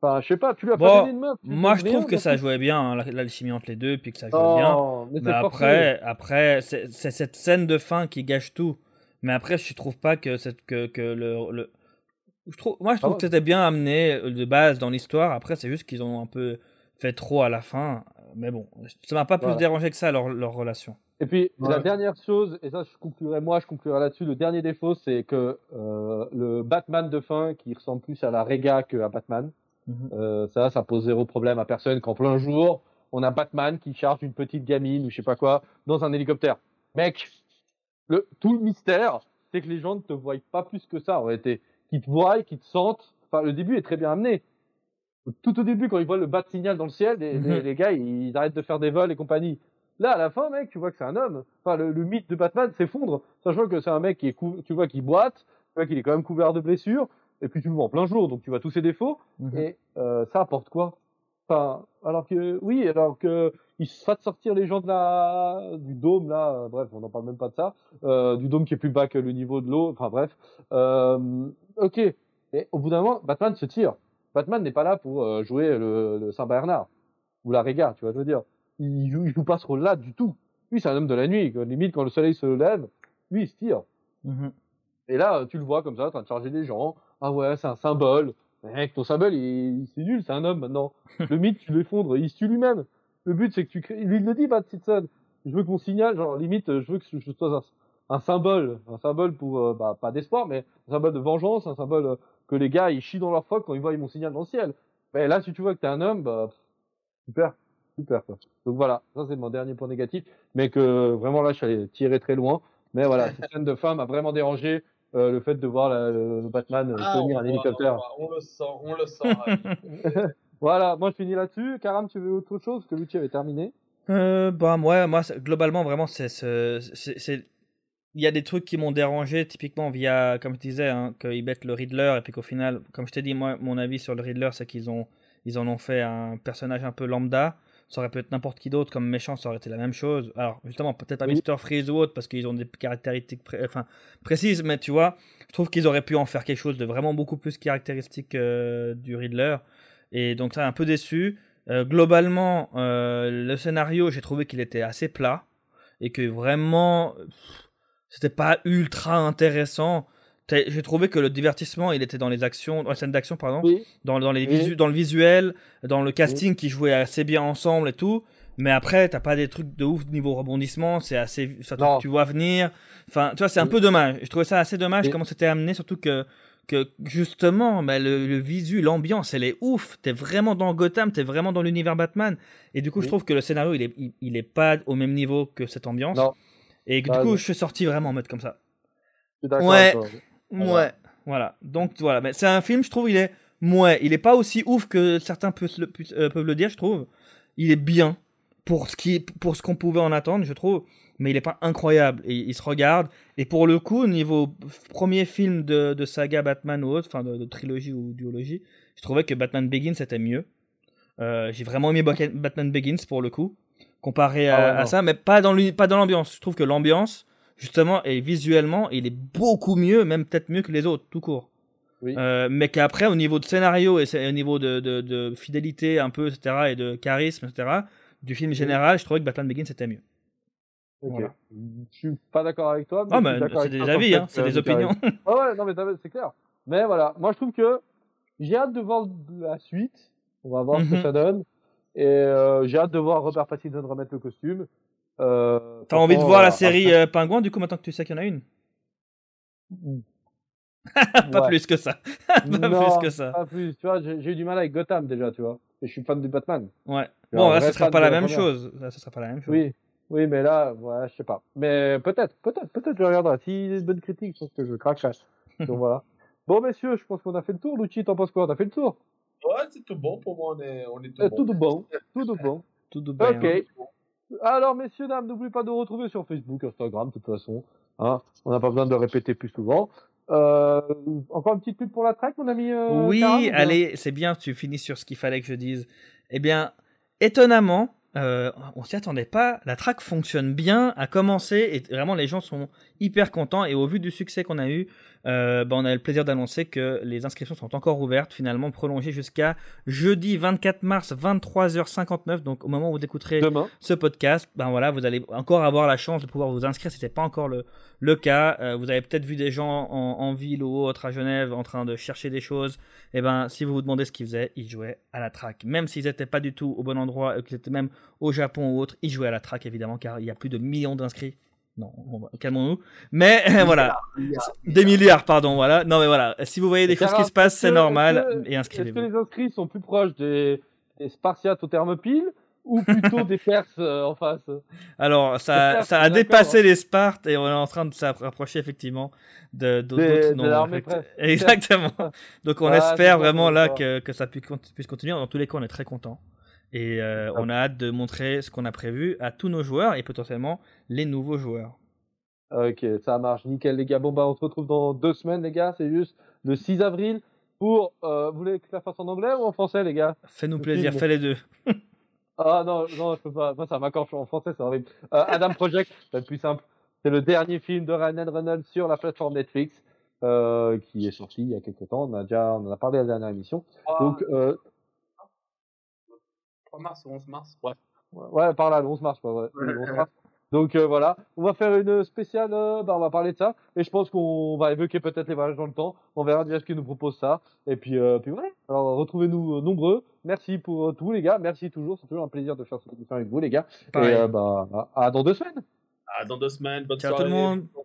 Enfin, je sais pas, tu lui as Bon, pas donné une meuf. Moi, je trouve que ça jouait bien, hein, la- l'alchimie entre les deux, puis que ça jouait bien. Oh, mais Mais forcé. après, après c'est cette scène de fin qui gâche tout. Mais après, je trouve pas que, cette, que, que le, le- je trouve, moi, je trouve ouais. que c'était bien amené euh, de base dans l'histoire. Après, c'est juste qu'ils ont un peu fait trop à la fin. Mais bon, ça m'a pas plus Voilà. dérangé que ça, leur, leur relation. Et puis Ouais. la dernière chose, et ça je conclurai moi, je conclurai là-dessus, le dernier défaut c'est que euh, le Batman de fin qui ressemble plus à la Rega que à Batman, Mhm. euh, ça, ça pose zéro problème à personne qu'en plein jour, on a Batman qui charge une petite gamine ou je sais pas quoi dans un hélicoptère. Mec, le, tout le mystère, c'est que les gens ne te voient pas plus que ça en réalité. Qu'ils te voient, qu'ils te sentent. Enfin, le début est très bien amené. Tout au début, quand ils voient le bat signal dans le ciel, les, Mhm. les, les gars, ils, ils arrêtent de faire des vols et compagnie. Là, à la fin, mec, tu vois que c'est un homme. Enfin, le, le mythe de Batman s'effondre, sachant que c'est un mec qui est cou- tu vois qu'il boite, tu vois qu'il est quand même couvert de blessures, et puis tu le vois en plein jour, donc tu vois tous ses défauts. Mhm. Et euh, ça apporte quoi? Enfin, alors que oui, alors que il se fasse sortir les gens de la du dôme là, euh, bref, on n'en parle même pas de ça, euh, du dôme qui est plus bas que le niveau de l'eau. Enfin bref, euh, ok. Et au bout d'un moment, Batman se tire. Batman n'est pas là pour euh, jouer le, le Saint Bernard ou la Réga, tu vois, je veux dire. Il joue, il joue pas ce rôle-là du tout. Lui, c'est un homme de la nuit. Limite, quand le soleil se lève, lui, il se tire. Mhm. Et là, tu le vois comme ça, en train de charger des gens. Ah ouais, c'est un symbole. Mec, ton symbole, il, c'est nul, c'est un homme maintenant. Le mythe, tu l'effondres, il se tue lui-même. Le but, c'est que tu crées. Lui, il le dit, Matt Simpson. Je veux qu'on signale, genre, limite, je veux que je sois un, un symbole. Un symbole pour, euh, bah, pas d'espoir, mais un symbole de vengeance, un symbole euh, que les gars, ils chient dans leur froc quand ils voient mon signal dans le ciel. Mais là, si tu vois que t'es un homme, bah, pff, super. Super, quoi. Donc voilà, ça c'est mon dernier point négatif, mais que vraiment là, je suis allé tirer très loin. Mais voilà, cette scène de fin m'a vraiment dérangé. euh, le fait de voir la- le Batman euh, Ah, tenir un voit, hélicoptère. On, voit, on le sent, on le sent. Voilà, moi je finis là-dessus. Karam, tu veux autre chose Parce que Lucie avait terminé? Euh, bah, ouais, moi, globalement, vraiment, c'est- c'est- Il y a des trucs qui m'ont dérangé, typiquement via, comme je disais, hein, qu'ils mettent le Riddler, et puis qu'au final, comme je t'ai dit, moi, mon avis sur le Riddler, c'est qu'ils ont, ils en ont fait un personnage un peu lambda. Ça aurait pu être n'importe qui d'autre comme méchant, ça aurait été la même chose. Alors, justement, peut-être pas Oui. Mr. Freeze ou autre, parce qu'ils ont des caractéristiques pré- enfin, précises, mais tu vois, je trouve qu'ils auraient pu en faire quelque chose de vraiment beaucoup plus caractéristique euh, du Riddler. Et donc, ça, un peu déçu. Euh, globalement, euh, le scénario, j'ai trouvé qu'il était assez plat et que vraiment, pff, c'était pas ultra intéressant. J'ai trouvé que le divertissement, il était dans les actions, dans les scènes d'action, pardon, Oui. dans, dans, les Oui. visu- dans le visuel, dans le casting qui jouait assez bien ensemble et tout. Mais après, t'as pas des trucs de ouf niveau rebondissement, c'est assez. Ça, tu vois venir. Enfin, tu vois, c'est un Oui. peu dommage. Je trouvais ça assez dommage comment c'était amené, surtout que, que justement, bah, le, le visu, l'ambiance, elle est ouf. T'es vraiment dans Gotham, t'es vraiment dans l'univers Batman. Et du coup, je trouve que le scénario, il est, il, il est pas au même niveau que cette ambiance. Non. Et du coup, raison. je suis sorti vraiment en mode comme ça. Ouais. toi. Ouais. Voilà. Donc voilà. Mais c'est un film, je trouve, il est. Ouais, il est pas aussi ouf que certains peuvent le, euh, peuvent le dire, je trouve. Il est bien pour ce qui, pour ce qu'on pouvait en attendre, je trouve. Mais il est pas incroyable. Et il se regarde. Et pour le coup, niveau premier film de, de saga Batman ou autre, enfin de, de trilogie ou duologie, je trouvais que Batman Begins était mieux. Euh, J'ai vraiment aimé Batman Begins pour le coup, comparé à, Ah ouais, à ça, mais pas dans l'uni- pas dans l'ambiance. Je trouve que l'ambiance, justement, et visuellement, il est beaucoup mieux, même peut-être mieux que les autres, tout court. Oui. Euh, mais qu'après, au niveau de scénario et au niveau de, de, de fidélité un peu, etc., et de charisme, etc., du film général, je trouvais que Batman Begins c'était mieux. Ok. Voilà. Je suis pas d'accord avec toi. Ah, mais suis d'accord c'est des avis, hein, c'est des opinions. Ah ouais, non, mais c'est clair. Mais voilà, moi je trouve que j'ai hâte de voir la suite. On va voir ce que Mhm. ça donne. Et euh, j'ai hâte de voir Robert Pattinson remettre le costume. Euh, T'as envie de voir la voilà. série Après- euh, Pingouin, du coup, maintenant que tu sais qu'il y en a une Pas Ouais. plus que ça. pas Non, plus que ça. Pas plus, tu vois, j'ai eu du mal avec Gotham déjà, tu vois. Et je suis fan du Batman. Ouais. Bon, là, ce sera pas la même première. chose. Là, ce sera pas la même chose. Oui, oui, mais là, ouais, je sais pas. Mais peut-être, peut-être, peut-être je regarderai. Si y a une bonne critique, je pense que je craquerai. Donc voilà. Bon, messieurs, je pense qu'on a fait le tour. Lucci, t'en penses quoi? On a fait le tour? Tout bon. Pour moi, on est, on est tout Euh, bon. Tout de bon, tout de bon. Tout de bien. Ok. Alors, messieurs, dames, n'oubliez pas de nous retrouver sur Facebook, Instagram, de toute façon. Hein on n'a pas besoin de le répéter plus souvent. Euh, encore une petite pub pour la track, mon ami euh, Oui, allez, c'est bien, tu finis sur ce qu'il fallait que je dise. Eh bien, étonnamment, euh, on s'y attendait pas. La track fonctionne bien, a commencé et vraiment les gens sont hyper contents. Et au vu du succès qu'on a eu, euh, bah, on a le plaisir d'annoncer que les inscriptions sont encore ouvertes, finalement prolongées jusqu'à jeudi 24 mars 23h59. Donc au moment où vous écouterez Demain. ce podcast, ben voilà, vous allez encore avoir la chance de pouvoir vous inscrire si ce n'était pas encore le, le cas. Euh, vous avez peut-être vu des gens en, en ville ou autre à Genève en train de chercher des choses. Et ben, si vous vous demandez ce qu'ils faisaient, ils jouaient à la track. Même s'ils n'étaient pas du tout au bon endroit, et qu'ils étaient même au Japon ou autre, ils jouaient à la track évidemment, car il y a plus de millions d'inscrits. Non, bon, bah, calmons-nous. Mais voilà, des milliards, pardon, voilà. Non, mais voilà, si vous voyez des choses qui se passent, c'est normal. est-ce que- Et Est-ce que inscrivez-vous. les inscrits sont plus proches des, des Spartiates au Thermopyle ou plutôt des Perses euh, en face? Alors, ça, a dépassé les Spartes et on est en train de s'approcher effectivement de d'autres perse. Exactement. Donc on Ah, espère vraiment là que, que ça pu- puisse continuer. Dans tous les cas, on est très content. Et euh, on a hâte de montrer ce qu'on a prévu à tous nos joueurs et potentiellement les nouveaux joueurs. Ok, ça marche, nickel les gars. Bon bah on se retrouve dans deux semaines les gars, c'est juste le 6 avril pour... Euh, vous voulez que je la fasse en anglais ou en français les gars? Fais-nous Le plaisir, film. fais les deux. Ah non, non, je peux pas. Moi, ça m'accroche en français, c'est horrible. Euh, Adam Project, c'est le plus simple. C'est le dernier film de Ryan Reynolds sur la plateforme Netflix, euh, qui est sorti il y a quelques temps. On a déjà, on en a parlé à la dernière émission. Donc, euh, 3 mars ou 11 mars. Bref. ouais, par là, le 11 mars, quoi, ouais. Le 11 mars. Donc euh, voilà, on va faire une spéciale, euh, bah, on va parler de ça, et je pense qu'on va évoquer peut-être les voyages dans le temps, on verra déjà ce qu'ils nous propose ça, et puis, euh, puis voilà, alors retrouvez-nous euh, nombreux, merci pour euh, tout les gars, merci toujours, c'est toujours un plaisir de faire cette émission avec vous les gars, Pareil. et euh, bah, à à dans deux semaines À dans deux semaines. Bonne Ciao tout soirée. le monde. À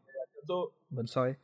bientôt. Bonne soirée.